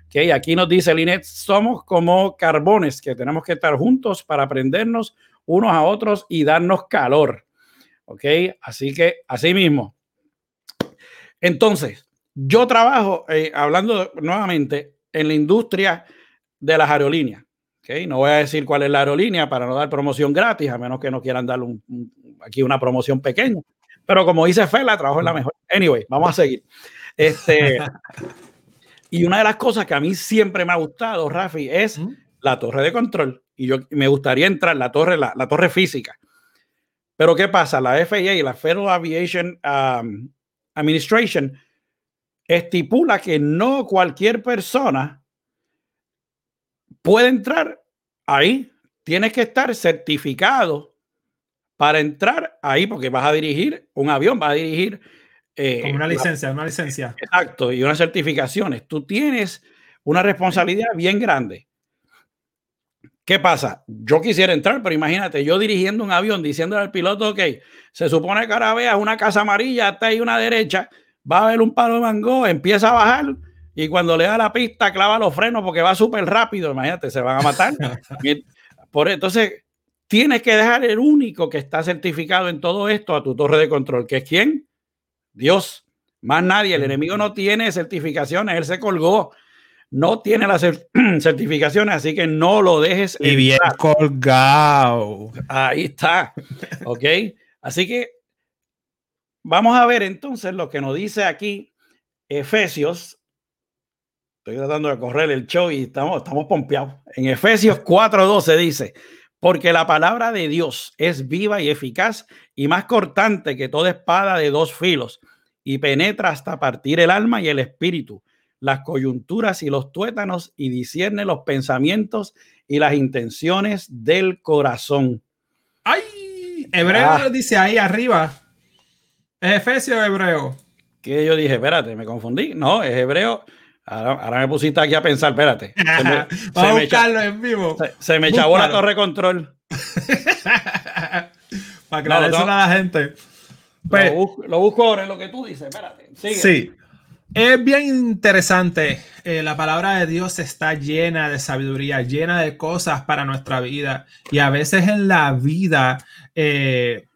Okay, aquí nos dice Linet, somos como carbones que tenemos que estar juntos para aprendernos unos a otros y darnos calor. Ok, así que así mismo. Entonces, yo trabajo, eh, hablando nuevamente, en la industria de las aerolíneas. Okay, no voy a decir cuál es la aerolínea para no dar promoción gratis, a menos que no quieran dar aquí una promoción pequeña. Pero como dice Fela, trabajo en la mejor. Anyway, vamos a seguir. Este, Y una de las cosas que a mí siempre me ha gustado, Rafi, es la torre de control. Y yo me gustaría entrar la torre, la, torre física. Pero ¿qué pasa? La FAA, la Federal Aviation um, Administration, estipula que no cualquier persona puede entrar ahí tienes que estar certificado para entrar ahí, porque vas a dirigir un avión, vas a dirigir. Eh, Con una licencia, una licencia. Exacto, y unas certificaciones. Tú tienes una responsabilidad bien grande. ¿Qué pasa? Yo quisiera entrar, pero imagínate, yo dirigiendo un avión, diciéndole al piloto, ok, se supone que ahora veas una casa amarilla, hasta ahí una derecha, va a haber un palo de mango, empieza a bajar y cuando le da la pista clava los frenos porque va súper rápido, imagínate, se van a matar. Por entonces, tienes que dejar el único que está certificado en todo esto a tu torre de control, que es quién? Dios. Más nadie, el enemigo no tiene certificaciones, él se colgó no tiene las certificaciones, así que no lo dejes. Y bien colgado. Ahí está. Ok. Así que vamos a ver entonces lo que nos dice aquí Efesios. Estoy tratando de correr el show y estamos, estamos pompeados. En Efesios 4:12 dice: Porque la palabra de Dios es viva y eficaz y más cortante que toda espada de dos filos y penetra hasta partir el alma y el espíritu las coyunturas y los tuétanos y discierne los pensamientos y las intenciones del corazón. ¡Ay! Hebreo ah. dice ahí arriba. ¿Es Efesio Hebreo? Que yo dije, espérate, me confundí. No, es Hebreo. Ahora, me pusiste aquí a pensar, espérate. Vamos a buscarlo en vivo. Se, me echabó la torre control. Para aclarar a la gente. Pues, lo, busco, ahora en lo que tú dices, espérate. Sí. Es bien interesante. Eh, la palabra de Dios está llena de sabiduría, llena de cosas para nuestra vida. Y a veces en la vida eh,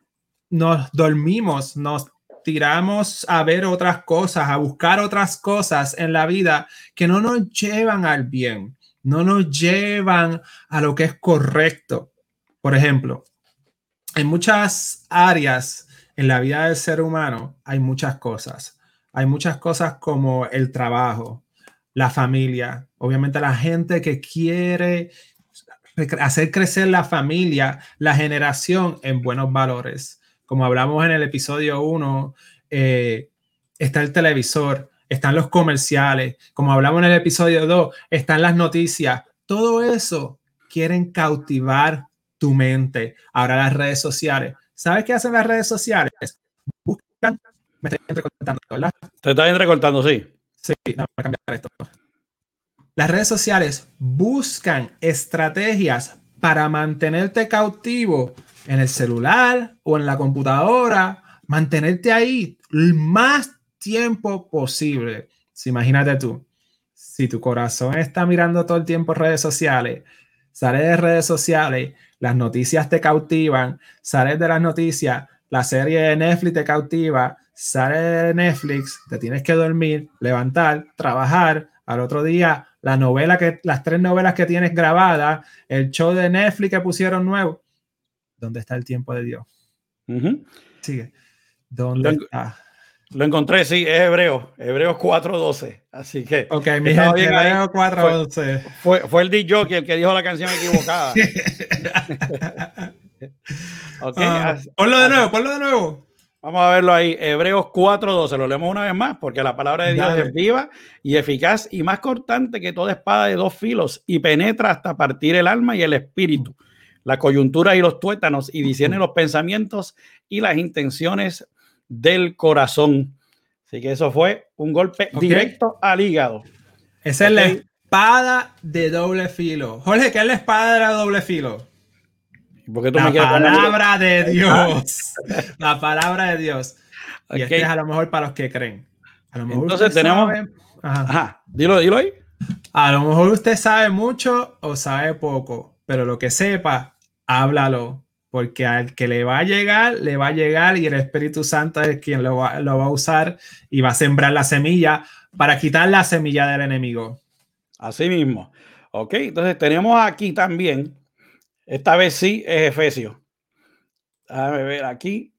nos dormimos, nos tiramos a ver otras cosas, a buscar otras cosas en la vida que no nos llevan al bien, no nos llevan a lo que es correcto. Por ejemplo, en muchas áreas en la vida del ser humano hay muchas cosas hay muchas cosas como el trabajo, la familia, obviamente la gente que quiere hacer crecer la familia, la generación en buenos valores. Como hablamos en el episodio 1, eh, está el televisor, están los comerciales, como hablamos en el episodio 2, están las noticias. Todo eso quieren cautivar tu mente. Ahora las redes sociales. ¿Sabes qué hacen las redes sociales? Buscan me estoy entrecortando, ¿verdad? Te estás entrecortando, sí. Sí, no, a cambiar esto. Las redes sociales buscan estrategias para mantenerte cautivo en el celular o en la computadora, mantenerte ahí el más tiempo posible. Si imagínate tú, si tu corazón está mirando todo el tiempo redes sociales, sales de redes sociales, las noticias te cautivan, sales de las noticias, la serie de Netflix te cautiva, sale de Netflix, te tienes que dormir, levantar, trabajar, al otro día la novela que, las tres novelas que tienes grabadas, el show de Netflix que pusieron nuevo. ¿Dónde está el tiempo de Dios? Sigue. ¿Dónde lo, está? Lo encontré, sí, es Hebreo, Hebreos 4.12. Así que. Ok, mi gente, Hebreo 4.12. Fue, fue, el DJ el que dijo la canción equivocada. okay, ah, ponlo de nuevo, ponlo de nuevo. Vamos a verlo ahí. Hebreos 4.12. Lo leemos una vez más porque la palabra de Dios es viva y eficaz y más cortante que toda espada de dos filos y penetra hasta partir el alma y el espíritu, la coyuntura y los tuétanos y discierne los pensamientos y las intenciones del corazón. Así que eso fue un golpe directo al hígado. Esa es la espada de doble filo. Jorge, ¿qué es la espada de doble filo? La palabra de Dios. la palabra de Dios. Y este es a lo mejor para los que creen. A lo mejor Entonces tenemos. ajá. Dilo, dilo ahí. A lo mejor usted sabe mucho o sabe poco, pero lo que sepa, háblalo. Porque al que le va a llegar, le va a llegar y el Espíritu Santo es quien lo va, lo va a usar y va a sembrar la semilla para quitar la semilla del enemigo. Así mismo. Ok, entonces tenemos aquí también esta vez sí es Efesios. Déjame ver aquí.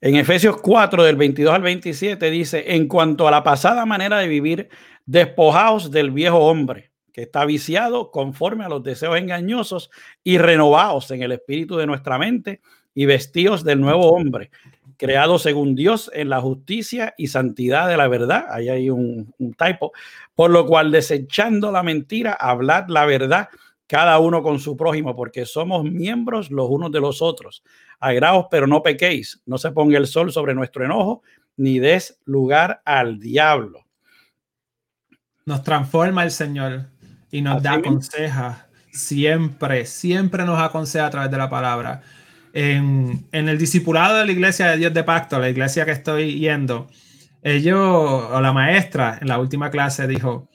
En Efesios 4, del 22 al 27, dice: En cuanto a la pasada manera de vivir, despojaos del viejo hombre, que está viciado conforme a los deseos engañosos, y renovaos en el espíritu de nuestra mente, y vestíos del nuevo hombre, creado según Dios en la justicia y santidad de la verdad. Ahí hay un, un typo. Por lo cual, desechando la mentira, hablad la verdad cada uno con su prójimo, porque somos miembros los unos de los otros. Agraos, pero no pequéis. No se ponga el sol sobre nuestro enojo, ni des lugar al diablo. Nos transforma el Señor y nos da aconseja. Siempre, siempre nos aconseja a través de la palabra. En, en, el discipulado de la iglesia de Dios de Pacto, la iglesia que estoy yendo, ellos, o la maestra en la última clase dijo,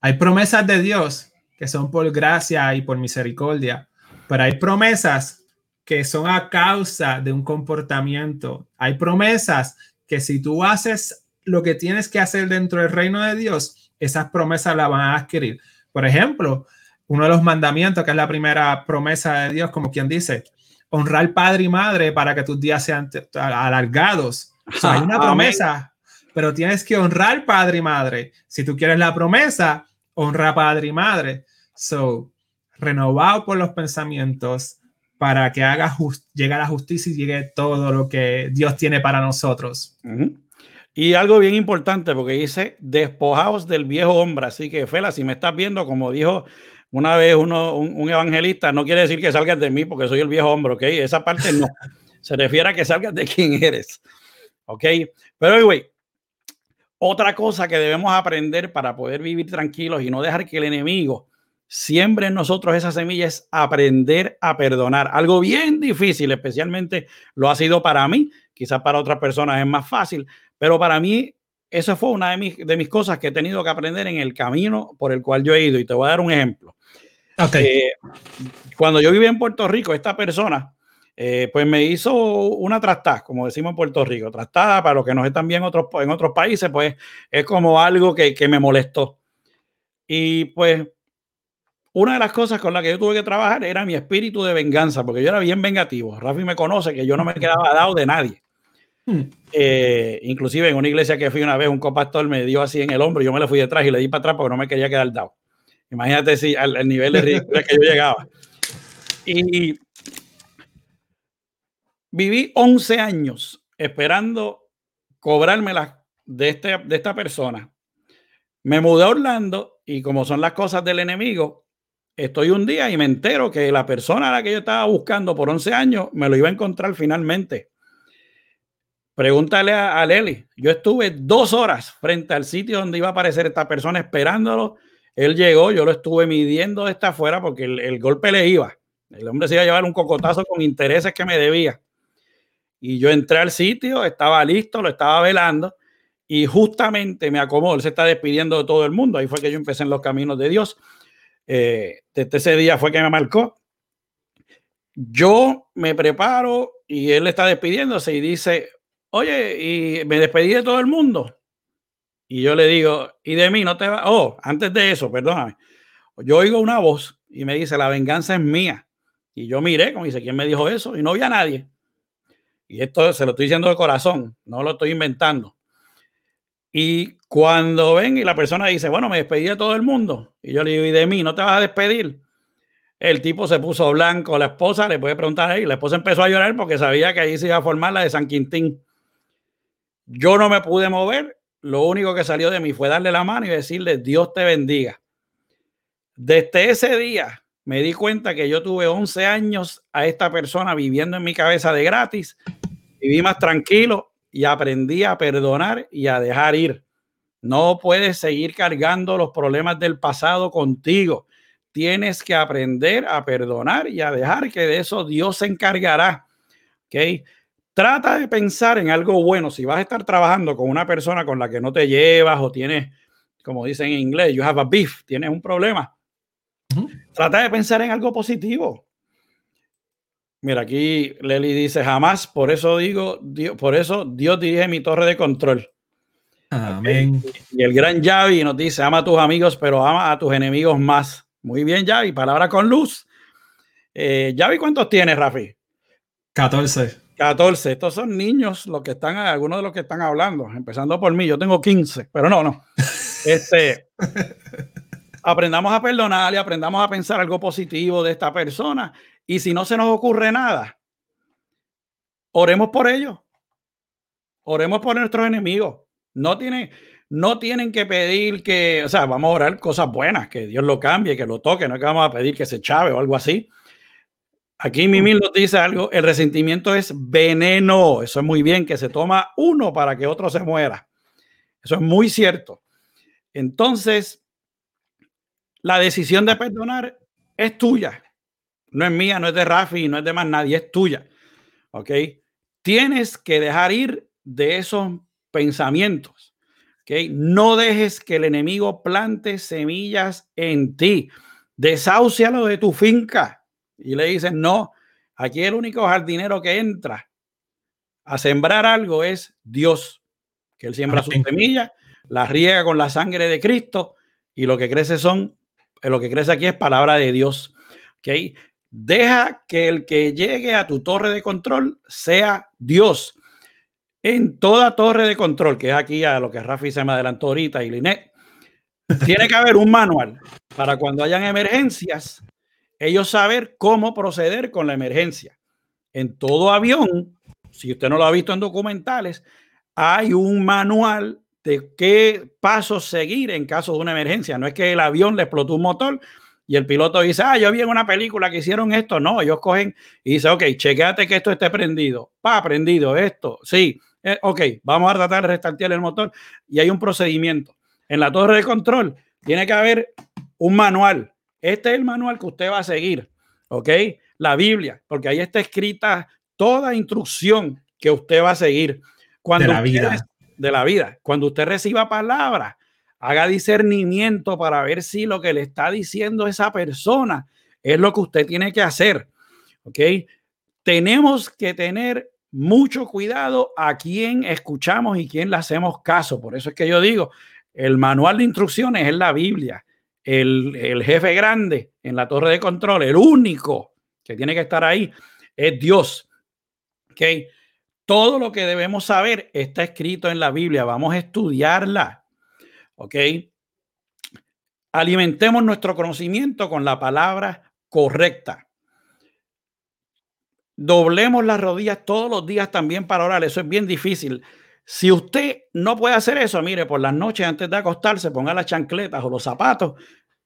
hay promesas de Dios que son por gracia y por misericordia, pero hay promesas que son a causa de un comportamiento. Hay promesas que si tú haces lo que tienes que hacer dentro del reino de Dios, esas promesas las van a adquirir. Por ejemplo, uno de los mandamientos, que es la primera promesa de Dios, como quien dice, honrar padre y madre para que tus días sean alargados. hay una promesa, pero tienes que honrar padre y madre. Si tú quieres la promesa, honra padre y madre. So, renovado por los pensamientos para que haga llegue a la justicia y llegue todo lo que Dios tiene para nosotros. Y algo bien importante, porque dice, despojaos del viejo hombre. Así que, Fela, si me estás viendo, como dijo una vez uno, un, evangelista, no quiere decir que salgas de mí porque soy el viejo hombre, ¿ok? Esa parte no. Se refiere a que salgas de quién eres, ¿ok? Pero, anyway, otra cosa que debemos aprender para poder vivir tranquilos y no dejar que el enemigo siempre en nosotros esa semilla es aprender a perdonar. Algo bien difícil, especialmente lo ha sido para mí, quizás para otras personas es más fácil, pero para mí eso fue una de mis, de mis cosas que he tenido que aprender en el camino por el cual yo he ido. Y te voy a dar un ejemplo. Okay. Eh, cuando yo vivía en Puerto Rico, esta persona, eh, pues me hizo una trastada, como decimos en Puerto Rico. Trastada, para los que no están bien otros, en otros países, pues es como algo que, que me molestó. Y pues una de las cosas con las que yo tuve que trabajar era mi espíritu de venganza, porque yo era bien vengativo. Rafi me conoce que yo no me quedaba dado de nadie. Hmm. Eh, inclusive en una iglesia que fui una vez, un copastor me dio así en el hombro, yo me le fui detrás y le di para atrás porque no me quería quedar dado. Imagínate si al, nivel de ridículo que yo llegaba. Y viví 11 años esperando cobrármela de, este, de esta persona. Me mudé a Orlando y como son las cosas del enemigo, estoy un día y me entero que la persona a la que yo estaba buscando por 11 años me lo iba a encontrar finalmente. Pregúntale a, Leli. Yo estuve dos horas frente al sitio donde iba a aparecer esta persona esperándolo. Él llegó, yo lo estuve midiendo de esta afuera porque el, el golpe le iba. El hombre se iba a llevar un cocotazo con intereses que me debía. Y yo entré al sitio, estaba listo, lo estaba velando y justamente me acomodó. Él se está despidiendo de todo el mundo. Ahí fue que yo empecé en los caminos de Dios eh, ese día fue que me marcó. Yo me preparo y él está despidiéndose y dice, oye, y me despedí de todo el mundo. Y yo le digo, y de mí no te va. Oh, antes de eso, perdóname. Yo oigo una voz y me dice, la venganza es mía. Y yo miré, como dice, ¿quién me dijo eso? Y no había nadie. Y esto se lo estoy diciendo de corazón, no lo estoy inventando. Y cuando ven y la persona dice, bueno, me despedí de todo el mundo, y yo le digo, ¿y de mí no te vas a despedir? El tipo se puso blanco, la esposa le puede preguntar ahí, la esposa empezó a llorar porque sabía que ahí se iba a formar la de San Quintín. Yo no me pude mover, lo único que salió de mí fue darle la mano y decirle, Dios te bendiga. Desde ese día me di cuenta que yo tuve 11 años a esta persona viviendo en mi cabeza de gratis, viví más tranquilo y aprendí a perdonar y a dejar ir. No puedes seguir cargando los problemas del pasado contigo. Tienes que aprender a perdonar y a dejar que de eso Dios se encargará. ¿Ok? Trata de pensar en algo bueno. Si vas a estar trabajando con una persona con la que no te llevas o tienes, como dicen en inglés, you have a beef, tienes un problema. Trata de pensar en algo positivo. Mira, aquí Leli dice, jamás, por eso digo, Dios, por eso Dios dirige mi torre de control. Amén. Y el gran Javi nos dice, ama a tus amigos, pero ama a tus enemigos más. Muy bien, Javi, palabra con luz. Eh, Javi, ¿cuántos tienes, Rafi? 14. 14. Estos son niños los que están, algunos de los que están hablando, empezando por mí. Yo tengo 15, pero no, no. Este, aprendamos a perdonar y aprendamos a pensar algo positivo de esta persona y si no se nos ocurre nada, oremos por ellos. Oremos por nuestros enemigos. No tiene, no tienen que pedir que, o sea, vamos a orar cosas buenas, que Dios lo cambie, que lo toque, no es que vamos a pedir que se chave o algo así. Aquí Mimi nos dice algo, el resentimiento es veneno, eso es muy bien, que se toma uno para que otro se muera. Eso es muy cierto. Entonces, la decisión de perdonar es tuya, no es mía, no es de Rafi, no es de más nadie, es tuya. ¿Ok? Tienes que dejar ir de esos pensamientos. ¿Ok? No dejes que el enemigo plante semillas en ti. Desaucialo de tu finca y le dicen, no, aquí el único jardinero que entra a sembrar algo es Dios, que él siembra sus semillas, las riega con la sangre de Cristo y lo que crece son, lo que crece aquí es palabra de Dios. ¿okay? Deja que el que llegue a tu torre de control sea Dios. En toda torre de control, que es aquí a lo que Rafi se me adelantó ahorita y Linet, tiene que haber un manual para cuando hayan emergencias, ellos saber cómo proceder con la emergencia. En todo avión, si usted no lo ha visto en documentales, hay un manual de qué pasos seguir en caso de una emergencia. No es que el avión le explotó un motor y el piloto dice, ah, yo vi en una película que hicieron esto. No, ellos cogen y dicen, ok, chequeate que esto esté prendido. Pa, prendido, esto, sí. Eh, ok, vamos a tratar de restartear el motor y hay un procedimiento. En la torre de control tiene que haber un manual este es el manual que usted va a seguir, ¿ok? La Biblia, porque ahí está escrita toda instrucción que usted va a seguir. Cuando de la vida. de la vida. Cuando usted reciba palabra, haga discernimiento para ver si lo que le está diciendo esa persona es lo que usted tiene que hacer, ¿ok? Tenemos que tener mucho cuidado a quién escuchamos y quién le hacemos caso. Por eso es que yo digo, el manual de instrucciones es la Biblia el, jefe grande en la torre de control, el único que tiene que estar ahí, es Dios. ¿Okay? Todo lo que debemos saber está escrito en la Biblia. Vamos a estudiarla. ¿Ok? Alimentemos nuestro conocimiento con la palabra correcta. Doblemos las rodillas todos los días también para orar. Eso es bien difícil. Si usted no puede hacer eso, mire, por las noches antes de acostarse, ponga las chancletas o los zapatos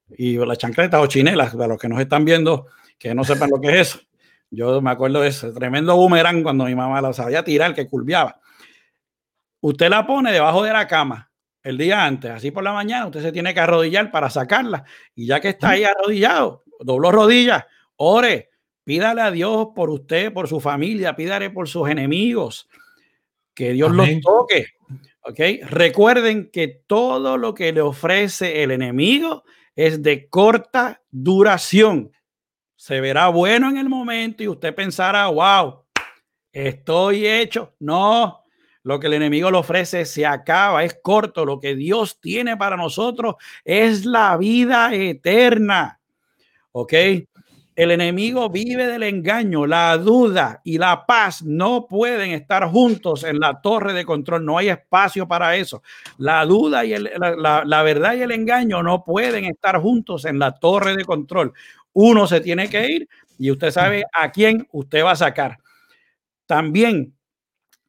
y las chancletas o chinelas, de los que nos están viendo, que no sepan lo que es eso. Yo me acuerdo de ese tremendo boomerang cuando mi mamá lo sabía tirar, que curviaba. Usted la pone debajo de la cama el día antes, así por la mañana, usted se tiene que arrodillar para sacarla. Y ya que está ahí arrodillado, dobló rodillas, ore, pídale a Dios por usted, por su familia, pídale por sus enemigos que Dios los toque. ¿Ok? Recuerden que todo lo que le ofrece el enemigo es de corta duración. Se verá bueno en el momento y usted pensará, wow, estoy hecho. No, lo que el enemigo le ofrece se acaba, es corto. Lo que Dios tiene para nosotros es la vida eterna. ¿Ok? El enemigo vive del engaño, la duda y la paz no pueden estar juntos en la torre de control. No hay espacio para eso. La duda y la, la verdad y el engaño no pueden estar juntos en la torre de control. Uno se tiene que ir y usted sabe a quién usted va a sacar. También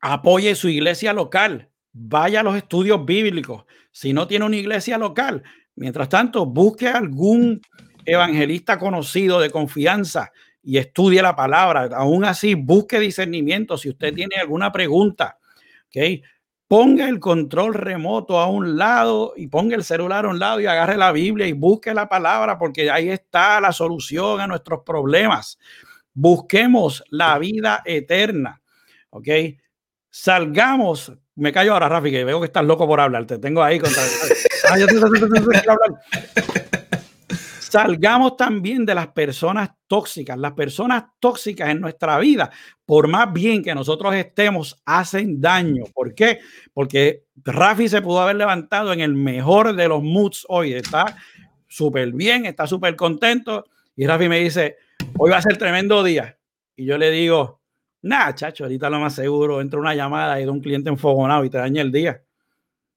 apoye su iglesia local. Vaya a los estudios bíblicos. Si no tiene una iglesia local, mientras tanto, busque algún evangelista conocido de confianza y estudie la palabra. Aún así, busque discernimiento si usted tiene alguna pregunta. ¿okay? Ponga el control remoto a un lado y ponga el celular a un lado y agarre la Biblia y busque la palabra porque ahí está la solución a nuestros problemas. Busquemos la vida eterna. ¿Ok? Salgamos. Me callo ahora, Rafi, que veo que estás loco por hablar. Te tengo ahí contra. Salgamos también de las personas tóxicas. Las personas tóxicas en nuestra vida, por más bien que nosotros estemos, hacen daño. ¿Por qué? Porque Rafi se pudo haber levantado en el mejor de los moods hoy. Está súper bien, está súper contento. Y Rafi me dice, hoy va a ser tremendo día. Y yo le digo, nada, chacho, ahorita lo más seguro, entra una llamada y de un cliente enfogonado y te daña el día.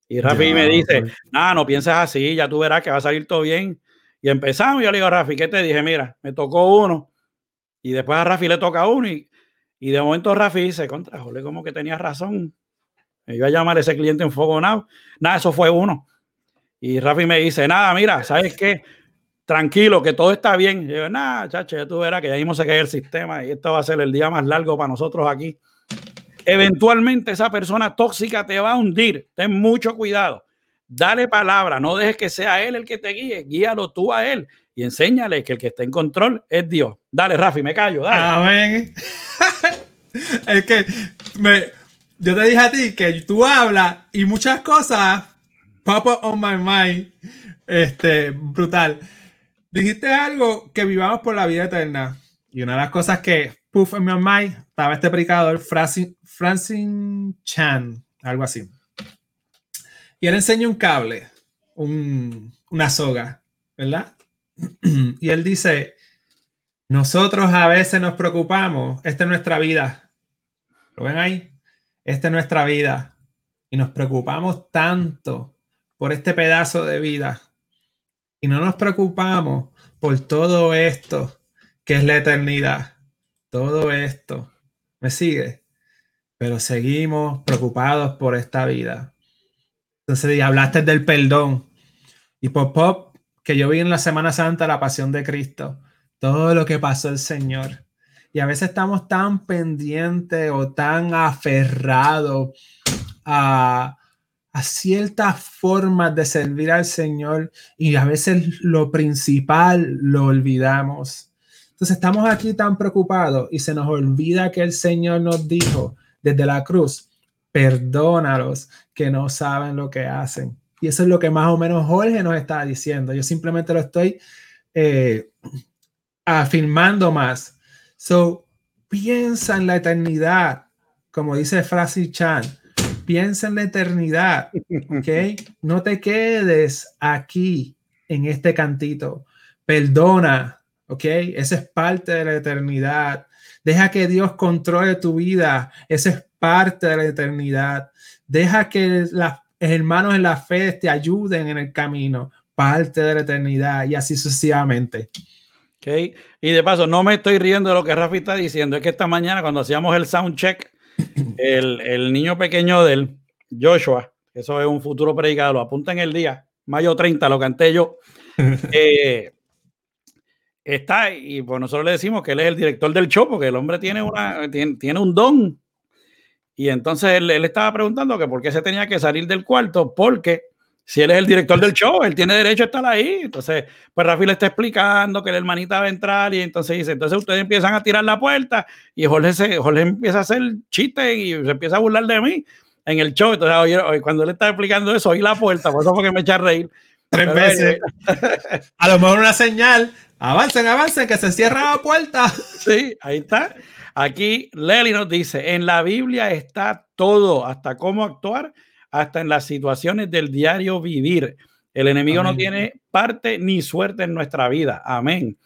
Y Rafi me dice, nada, no pienses así, ya tú verás que va a salir todo bien. Y empezamos, yo le digo a Rafi, ¿qué te dije? Mira, me tocó uno. Y después a Rafi le toca uno. Y, y de momento Rafi dice, contra, jole, como que tenía razón. Me iba a llamar ese cliente en fuego Nada, eso fue uno. Y Rafi me dice, nada, mira, ¿sabes qué? Tranquilo, que todo está bien. Y yo, nada, chacho, ya tú verás que ya mismo se cae el sistema y esto va a ser el día más largo para nosotros aquí. Eventualmente esa persona tóxica te va a hundir. Ten mucho cuidado. Dale palabra, no dejes que sea él el que te guíe, guíalo tú a él y enséñale que el que está en control es Dios. Dale, Rafi, me callo, dale. Amén. es que me, yo te dije a ti que tú hablas y muchas cosas pop on my mind. Este, brutal. Dijiste algo que vivamos por la vida eterna. Y una de las cosas que, puff, en mi mind, estaba este predicador, Francine Chan, algo así. Y él enseña un cable, una soga, ¿verdad? y él dice, nosotros a veces nos preocupamos, esta es nuestra vida. ¿Lo ven ahí? Esta es nuestra vida. Y nos preocupamos tanto por este pedazo de vida. Y no nos preocupamos por todo esto que es la eternidad. Todo esto. ¿Me sigue? Pero seguimos preocupados por esta vida. Entonces, hablaste del perdón. Y pop pop, que yo vi en la Semana Santa la pasión de Cristo. Todo lo que pasó el Señor. Y a veces estamos tan pendientes o tan aferrados a, a ciertas formas de servir al Señor y a veces lo principal lo olvidamos. Entonces estamos aquí tan preocupados y se nos olvida que el Señor nos dijo desde la cruz, perdónalos que no saben lo que hacen. Y eso es lo que más o menos Jorge nos está diciendo. Yo simplemente lo estoy eh, afirmando más. So, piensa en la eternidad, como dice Francis Chan piensa en la eternidad, ¿ok? No te quedes aquí en este cantito. Perdona, ¿ok? Esa es parte de la eternidad. Deja que Dios controle tu vida. Esa es parte de la eternidad. Deja que los hermanos en la fe te ayuden en el camino. Parte de la eternidad y así sucesivamente. Ok. Y de paso, no me estoy riendo de lo que Rafi está diciendo. Es que esta mañana, cuando hacíamos el sound check, el, niño pequeño de él, Joshua, eso es un futuro predicado, lo apunta en el día, mayo 30, lo canté yo. Eh, está y pues nosotros le decimos que él es el director del show porque el hombre tiene, una, tiene, un don. Y entonces él, él, estaba preguntando que por qué se tenía que salir del cuarto, porque si él es el director del show, él tiene derecho a estar ahí. Entonces, pues Rafi le está explicando que la hermanita va a entrar y entonces dice, entonces ustedes empiezan a tirar la puerta y Jorge, se, Jorge empieza a hacer chiste y se empieza a burlar de mí en el show. Entonces, oye, cuando él está explicando eso, oí la puerta, por eso fue que me echa a reír. Tres veces. a lo mejor una señal. Avancen, avancen, que se cierra la puerta. Sí, ahí está. Aquí Lely nos dice, en la Biblia está todo, hasta cómo actuar hasta en las situaciones del diario vivir. El enemigo no tiene parte ni suerte en nuestra vida. Amén.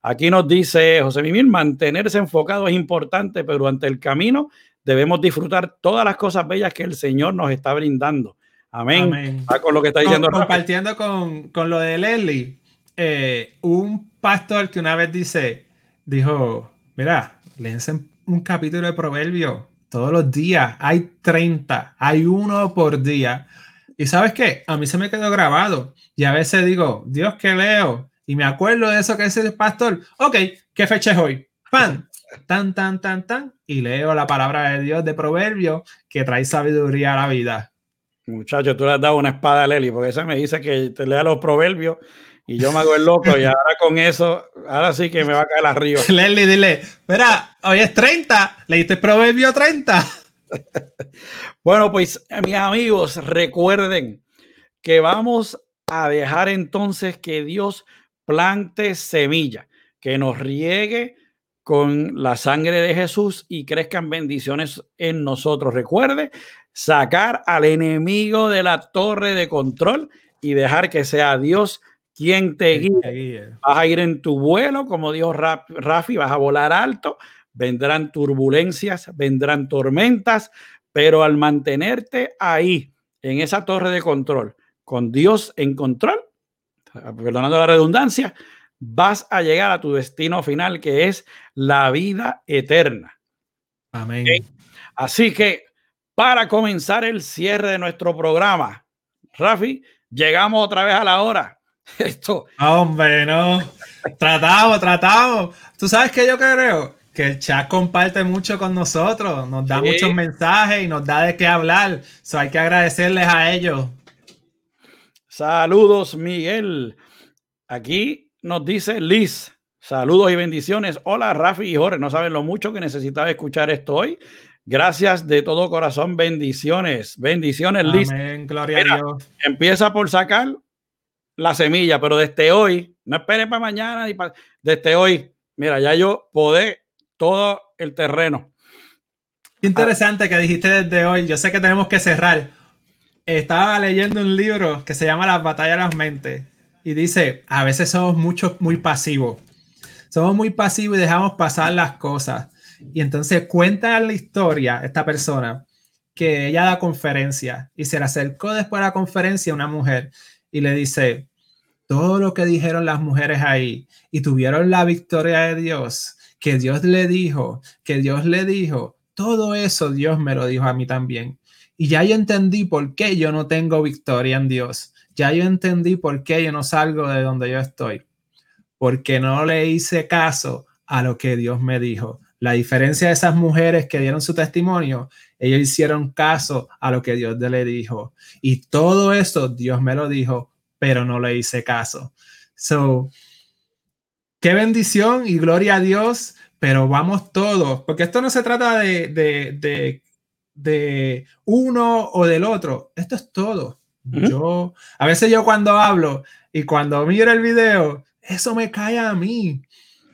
Aquí nos dice José Mimir, mantenerse enfocado es importante, pero ante el camino debemos disfrutar todas las cosas bellas que el Señor nos está brindando. Amén. con lo que está diciendo. compartiendo con, con, lo de Leslie, eh, un pastor que una vez dice, dijo, mira, léense un capítulo de Proverbios todos los días. Hay 30, hay uno por día. Y sabes qué? A mí se me quedó grabado. Y a veces digo, Dios, que leo? Y me acuerdo de eso que dice el pastor. Ok, ¿qué fecha es hoy? Pan, tan, tan, tan, tan. Y leo la palabra de Dios de Proverbio que trae sabiduría a la vida. Muchacho, tú le has dado una espada a Leli, porque esa me dice que te lea los proverbios y yo me hago el loco y ahora con eso, ahora sí que me va a caer arriba. Leslie, dile, espera, hoy es 30, leíste el proverbio 30. bueno, pues mis amigos, recuerden que vamos a dejar entonces que Dios plante semilla, que nos riegue con la sangre de Jesús y crezcan bendiciones en nosotros. Recuerde sacar al enemigo de la torre de control y dejar que sea Dios quien te guíe. Vas a ir en tu vuelo, como dijo Rafi, vas a volar alto, vendrán turbulencias, vendrán tormentas, pero al mantenerte ahí, en esa torre de control, con Dios en control, perdonando la redundancia, vas a llegar a tu destino final, que es la vida eterna. Amén. Así que para comenzar el cierre de nuestro programa. Rafi, llegamos otra vez a la hora. Esto. Hombre, no. Tratamos, tratamos. ¿Tú sabes que yo creo? Que el chat comparte mucho con nosotros, nos da muchos mensajes y nos da de qué hablar. So hay que agradecerles a ellos. Saludos, Miguel. Aquí nos dice Liz. Saludos y bendiciones. Hola, Rafi y Jorge. No saben lo mucho que necesitaba escuchar esto hoy. Gracias de todo corazón. Bendiciones. Bendiciones, Liz. Amén. Gloria a Dios. Empieza por sacar la semilla, pero desde hoy, no esperes para mañana, ni para, desde hoy, mira, ya yo podé todo el terreno. Interesante que dijiste desde hoy. Yo sé que tenemos que cerrar. Estaba leyendo un libro que se llama Las batallas de las mentes y dice, a veces somos mucho, muy pasivos. Somos muy pasivos y dejamos pasar las cosas. Y entonces cuenta la historia, esta persona, que ella da conferencia y se le acercó después de la conferencia una mujer y le dice, todo lo que dijeron las mujeres ahí y tuvieron la victoria de Dios, que Dios le dijo, que Dios le dijo, todo eso Dios me lo dijo a mí también. Y ya yo entendí por qué yo no tengo victoria en Dios. Ya yo entendí por qué yo no salgo de donde yo estoy. Porque no le hice caso a lo que Dios me dijo. La diferencia de esas mujeres que dieron su testimonio, ellos hicieron caso a lo que Dios le dijo. Y todo eso Dios me lo dijo, pero no le hice caso. So, qué bendición y gloria a Dios, pero vamos todos, porque esto no se trata de, de, de, uno o del otro, esto es todo. Yo, a veces yo cuando hablo y cuando miro el video, eso me cae a mí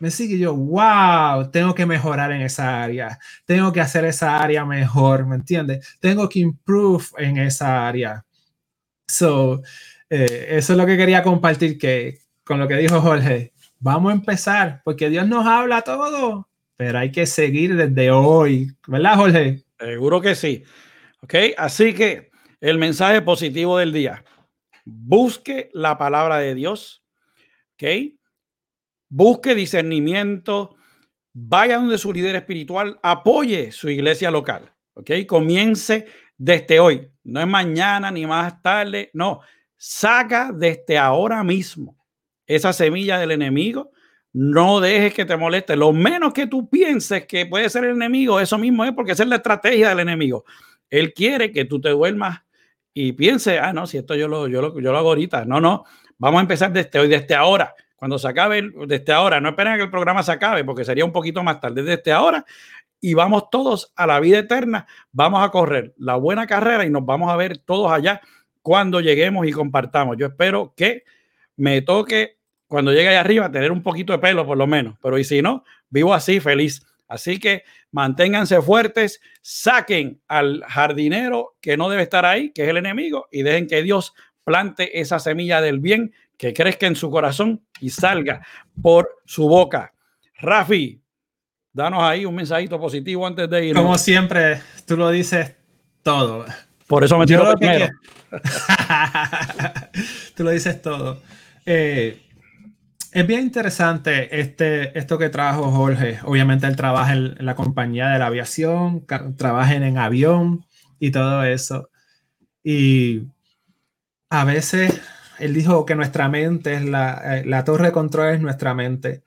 me sigue yo, wow, tengo que mejorar en esa área, tengo que hacer esa área mejor, ¿me entiendes? Tengo que improve en esa área. So, eh, eso es lo que quería compartir que con lo que dijo Jorge. Vamos a empezar, porque Dios nos habla todo, pero hay que seguir desde hoy, ¿verdad, Jorge? Seguro que sí. Ok, así que el mensaje positivo del día. Busque la palabra de Dios. Ok busque discernimiento, vaya donde su líder espiritual, apoye su iglesia local, ¿ok? Comience desde hoy, no es mañana ni más tarde, no, saca desde ahora mismo esa semilla del enemigo, no dejes que te moleste, lo menos que tú pienses que puede ser el enemigo, eso mismo es porque esa es la estrategia del enemigo. Él quiere que tú te duermas y piense, ah, no, si esto yo lo, yo lo, yo lo hago ahorita, no, no, vamos a empezar desde hoy, desde ahora. Cuando se acabe, desde ahora, no esperen a que el programa se acabe, porque sería un poquito más tarde, desde ahora, y vamos todos a la vida eterna, vamos a correr la buena carrera y nos vamos a ver todos allá cuando lleguemos y compartamos. Yo espero que me toque cuando llegue allá arriba tener un poquito de pelo por lo menos, pero y si no, vivo así feliz. Así que manténganse fuertes, saquen al jardinero que no debe estar ahí, que es el enemigo, y dejen que Dios plante esa semilla del bien que crezca en su corazón y salga por su boca. Rafi, danos ahí un mensajito positivo antes de ir. Como siempre, tú lo dices todo. Por eso me tiro primero. tú lo dices todo. Eh, es bien interesante este, esto que trajo Jorge. Obviamente él trabaja en la compañía de la aviación, trabaja en avión y todo eso. Y a veces él dijo que nuestra mente es la, eh, la torre de control es nuestra mente.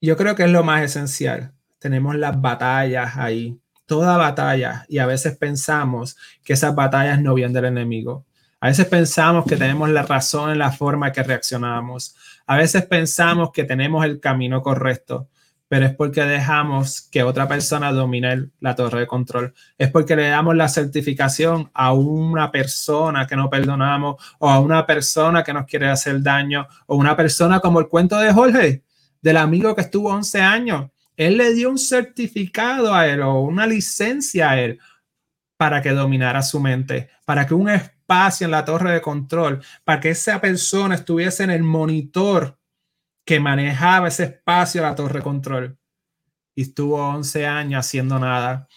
Yo creo que es lo más esencial. Tenemos las batallas ahí, toda batalla, y a veces pensamos que esas batallas no vienen del enemigo. A veces pensamos que tenemos la razón en la forma que reaccionamos. A veces pensamos que tenemos el camino correcto pero es porque dejamos que otra persona domine la torre de control. Es porque le damos la certificación a una persona que no perdonamos o a una persona que nos quiere hacer daño o una persona como el cuento de Jorge, del amigo que estuvo 11 años. Él le dio un certificado a él o una licencia a él para que dominara su mente, para que un espacio en la torre de control, para que esa persona estuviese en el monitor que manejaba ese espacio a la torre control y estuvo 11 años haciendo nada.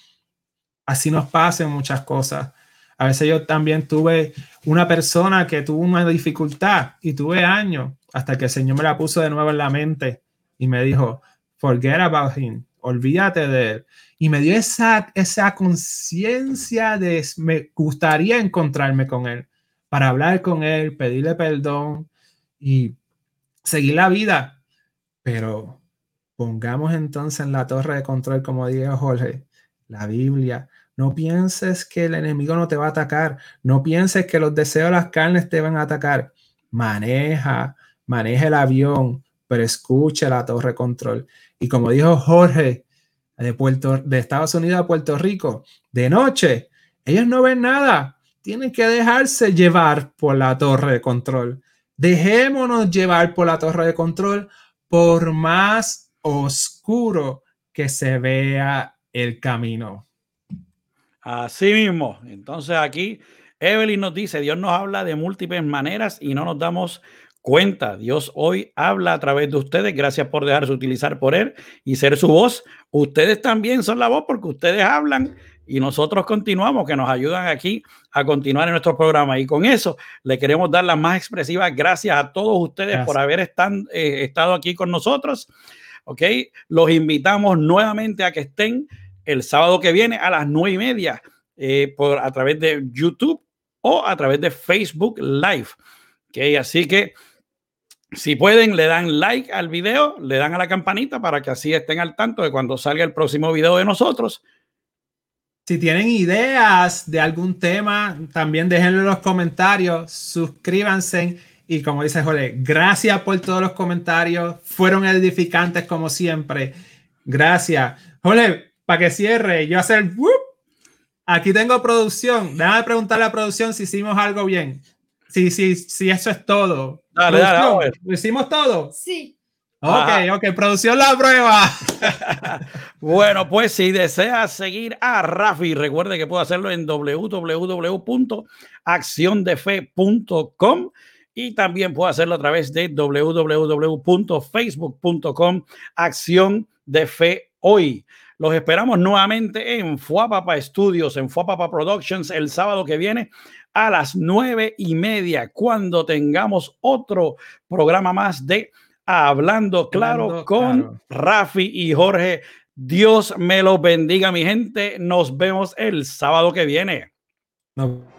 Así nos pasan muchas cosas. A veces yo también tuve una persona que tuvo una dificultad y tuve años hasta que el Señor me la puso de nuevo en la mente y me dijo, forget about him, olvídate de él. Y me dio esa, esa conciencia de me gustaría encontrarme con él, para hablar con él, pedirle perdón y seguir la vida. Pero pongamos entonces en la torre de control, como dijo Jorge, la Biblia. No pienses que el enemigo no te va a atacar. No pienses que los deseos de las carnes te van a atacar. Maneja, maneja el avión, pero escucha la torre de control. Y como dijo Jorge de, Puerto, de Estados Unidos a Puerto Rico, de noche, ellos no ven nada. Tienen que dejarse llevar por la torre de control. Dejémonos llevar por la torre de control por más oscuro que se vea el camino. Así mismo. Entonces aquí Evelyn nos dice, Dios nos habla de múltiples maneras y no nos damos cuenta. Dios hoy habla a través de ustedes. Gracias por dejarse utilizar por Él y ser su voz. Ustedes también son la voz porque ustedes hablan y nosotros continuamos, que nos ayudan aquí a continuar en nuestro programa. Y con eso le queremos dar las más expresivas gracias a todos ustedes por haber eh, estado aquí con nosotros. ¿Ok? Los invitamos nuevamente a que estén el sábado que viene a las nueve y media eh, por, a través de YouTube o a través de Facebook Live. ¿Ok? Así que si pueden, le dan like al video, le dan a la campanita para que así estén al tanto de cuando salga el próximo video de nosotros. Si tienen ideas de algún tema, también déjenlo en los comentarios, suscríbanse y como dice Jole, gracias por todos los comentarios, fueron edificantes como siempre. Gracias. Jole, para que cierre, yo hacer Aquí tengo producción. Déjame preguntarle a la producción si hicimos algo bien. Si, si, si eso es todo. Dale, dale, ¿Lo hicimos todo? Sí. Ok, ok, producción la prueba. bueno, pues si deseas seguir a Rafi, recuerde que puede hacerlo en www.acciondefe.com y también puede hacerlo a través de www.facebook.com Acción de Fe Hoy. Los esperamos nuevamente en Fuapapa Studios, en Fuapapa Productions, el sábado que viene a las nueve y media, cuando tengamos otro programa más de Hablando Claro con Rafi y Jorge. Dios me los bendiga, mi gente. Nos vemos el sábado que viene. No.